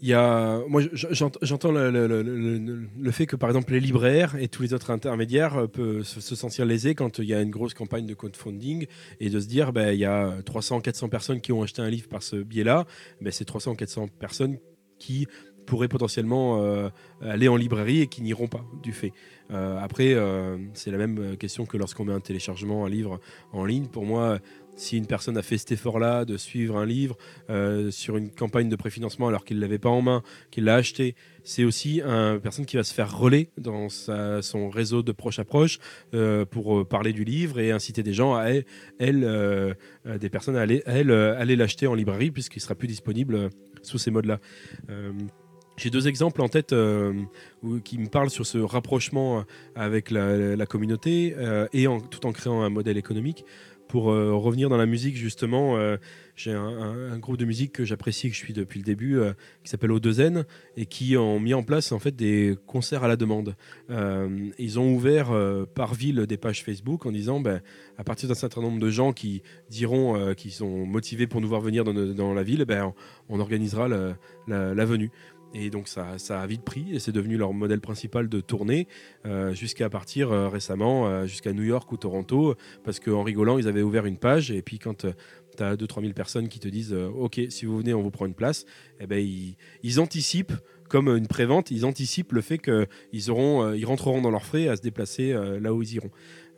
il y a, moi, j'entends le, fait que, par exemple, les libraires et tous les autres intermédiaires peuvent se, sentir lésés quand il y a une grosse campagne de crowdfunding et de se dire, ben, il y a 300, 400 personnes qui ont acheté un livre par ce biais-là. Ben, c'est 300, 400 personnes qui pourraient potentiellement euh, aller en librairie et qui n'iront pas du fait. Euh, après, euh, c'est la même question que lorsqu'on met un téléchargement, un livre en ligne. Pour moi, si une personne a fait cet effort-là de suivre un livre euh, sur une campagne de préfinancement alors qu'il ne l'avait pas en main, qu'il l'a acheté, c'est aussi une personne qui va se faire relais dans son réseau de proche à proche euh, pour euh, parler du livre et inciter des gens à elle, des personnes à aller, aller l'acheter en librairie puisqu'il sera plus disponible sous ces modes-là. j'ai deux exemples en tête qui me parlent sur ce rapprochement avec la, communauté et tout en créant un modèle économique pour euh, revenir dans la musique, justement, euh, j'ai un, groupe de musique que j'apprécie, que je suis depuis le début, euh, qui s'appelle O2N, et qui ont mis en place en fait des concerts à la demande. ils ont ouvert par ville des pages Facebook en disant, ben, à partir d'un certain nombre de gens qui diront qu'ils sont motivés pour nous voir venir dans, la ville, ben, on, organisera la venue. Et donc ça, ça, a vite pris et c'est devenu leur modèle principal de tournée euh, jusqu'à partir euh, récemment euh, jusqu'à New York ou Toronto parce qu'en rigolant ils avaient ouvert une page et puis quand tu as 2-3 000 personnes qui te disent ok si vous venez on vous prend une place eh ben, ils, anticipent comme une prévente ils anticipent le fait qu'ils auront ils rentreront dans leurs frais à se déplacer là où ils iront.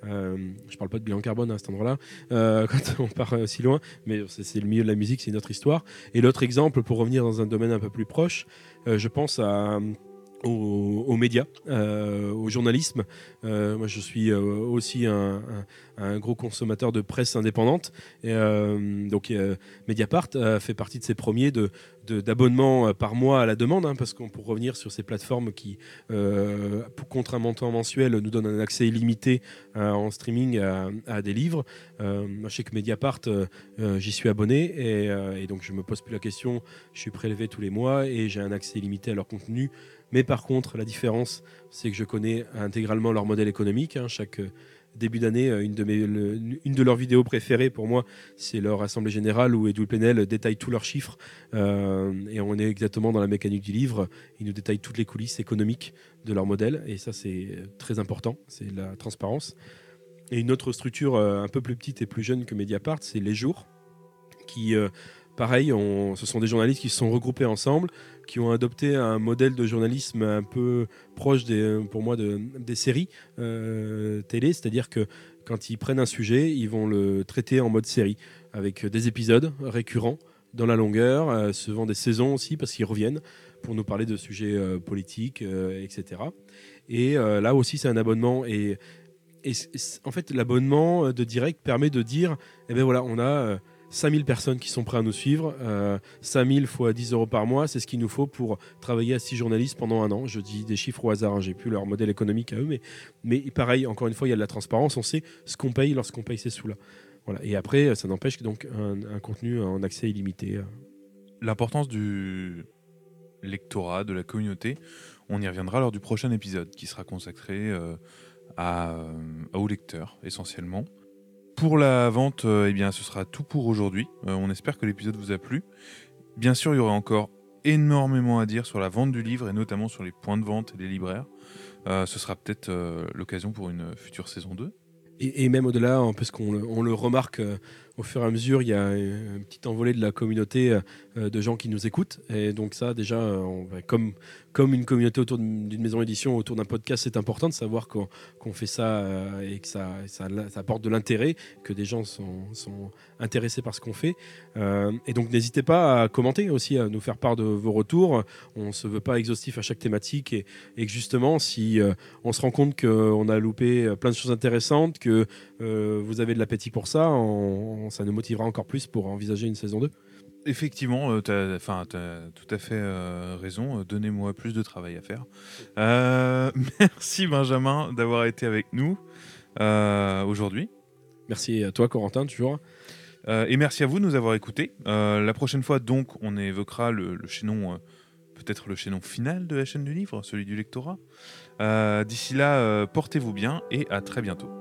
Euh, je parle pas de bilan carbone à cet endroit-là, euh, <laughs> quand on part si loin, mais c'est le milieu de la musique, c'est une autre histoire. Et l'autre exemple, pour revenir dans un domaine un peu plus proche, euh, je pense aux, médias, euh, au journalisme. Euh, moi, je suis euh, aussi un, gros consommateur de presse indépendante. Et, donc, Mediapart fait partie de ces premiers d'abonnements par mois à la demande, hein, parce qu'on pour revenir sur ces plateformes qui, contre un montant mensuel, nous donnent un accès illimité en streaming à, des livres. je sais que Mediapart, j'y suis abonné, et, donc je me pose plus la question. Je suis prélevé tous les mois et j'ai un accès illimité à leur contenu mais par contre, la différence, c'est que je connais intégralement leur modèle économique. Hein. Chaque euh, début d'année, euh, une, de leurs vidéos préférées pour moi, c'est leur assemblée générale où Edoul Plenel détaille tous leurs chiffres. Euh, et on est exactement dans la mécanique du livre. Il nous détaille toutes les coulisses économiques de leur modèle. Et ça, c'est très important. C'est la transparence. Et une autre structure un peu plus petite et plus jeune que Mediapart, c'est Les Jours, qui pareil, ce sont des journalistes qui se sont regroupés ensemble, qui ont adopté un modèle de journalisme un peu proche des, pour moi de, des séries euh, télé, c'est-à-dire que quand ils prennent un sujet, ils vont le traiter en mode série, avec des épisodes récurrents dans la longueur, euh, souvent des saisons aussi, parce qu'ils reviennent pour nous parler de sujets euh, politiques, etc. Et là aussi, c'est un abonnement. Et, et en fait, l'abonnement de direct permet de dire, eh ben voilà, on a 5000 personnes qui sont prêtes à nous suivre. Euh, 5000 fois 10 euros par mois, c'est ce qu'il nous faut pour travailler à 6 journalistes pendant un an. Je dis des chiffres au hasard, hein, j'ai plus leur modèle économique à eux, mais, mais pareil, encore une fois, il y a de la transparence. On sait ce qu'on paye lorsqu'on paye ces sous-là. Voilà. Et après, ça n'empêche donc un, contenu en accès illimité. Euh. L'importance du lectorat, de la communauté, on y reviendra lors du prochain épisode qui sera consacré euh, à, euh, aux lecteurs essentiellement. Pour la vente, euh, eh bien, ce sera tout pour aujourd'hui. Euh, on espère que l'épisode vous a plu. Bien sûr, il y aura encore énormément à dire sur la vente du livre et notamment sur les points de vente et les libraires. Euh, ce sera peut-être l'occasion pour une future saison 2. Et, même au-delà, parce qu'on le, remarque au fur et à mesure, il y a une petite envolée de la communauté euh, de gens qui nous écoutent. Et donc ça, déjà, euh, comme, une communauté autour d'une maison d'édition, autour d'un podcast, c'est important de savoir qu'on fait ça euh, et que ça, apporte de l'intérêt, que des gens sont, intéressés par ce qu'on fait. Et donc n'hésitez pas à commenter aussi, à nous faire part de vos retours. On ne se veut pas exhaustif à chaque thématique et, que justement, si on se rend compte qu'on a loupé plein de choses intéressantes, que vous avez de l'appétit pour ça, on- ça nous motivera encore plus pour envisager une saison 2. Effectivement, tu as, tout à fait euh, raison. Euh, Donnez-moi plus de travail à faire. Euh, <laughs> merci Benjamin d'avoir été avec nous euh, aujourd'hui. Merci à toi, Corentin, toujours. Euh, et merci à vous de nous avoir écoutés. Euh, la prochaine fois, donc, on évoquera le, le chaînon, euh, peut-être le chaînon final de la chaîne du livre, celui du lectorat. Euh, D'ici là, euh, portez-vous bien et à très bientôt.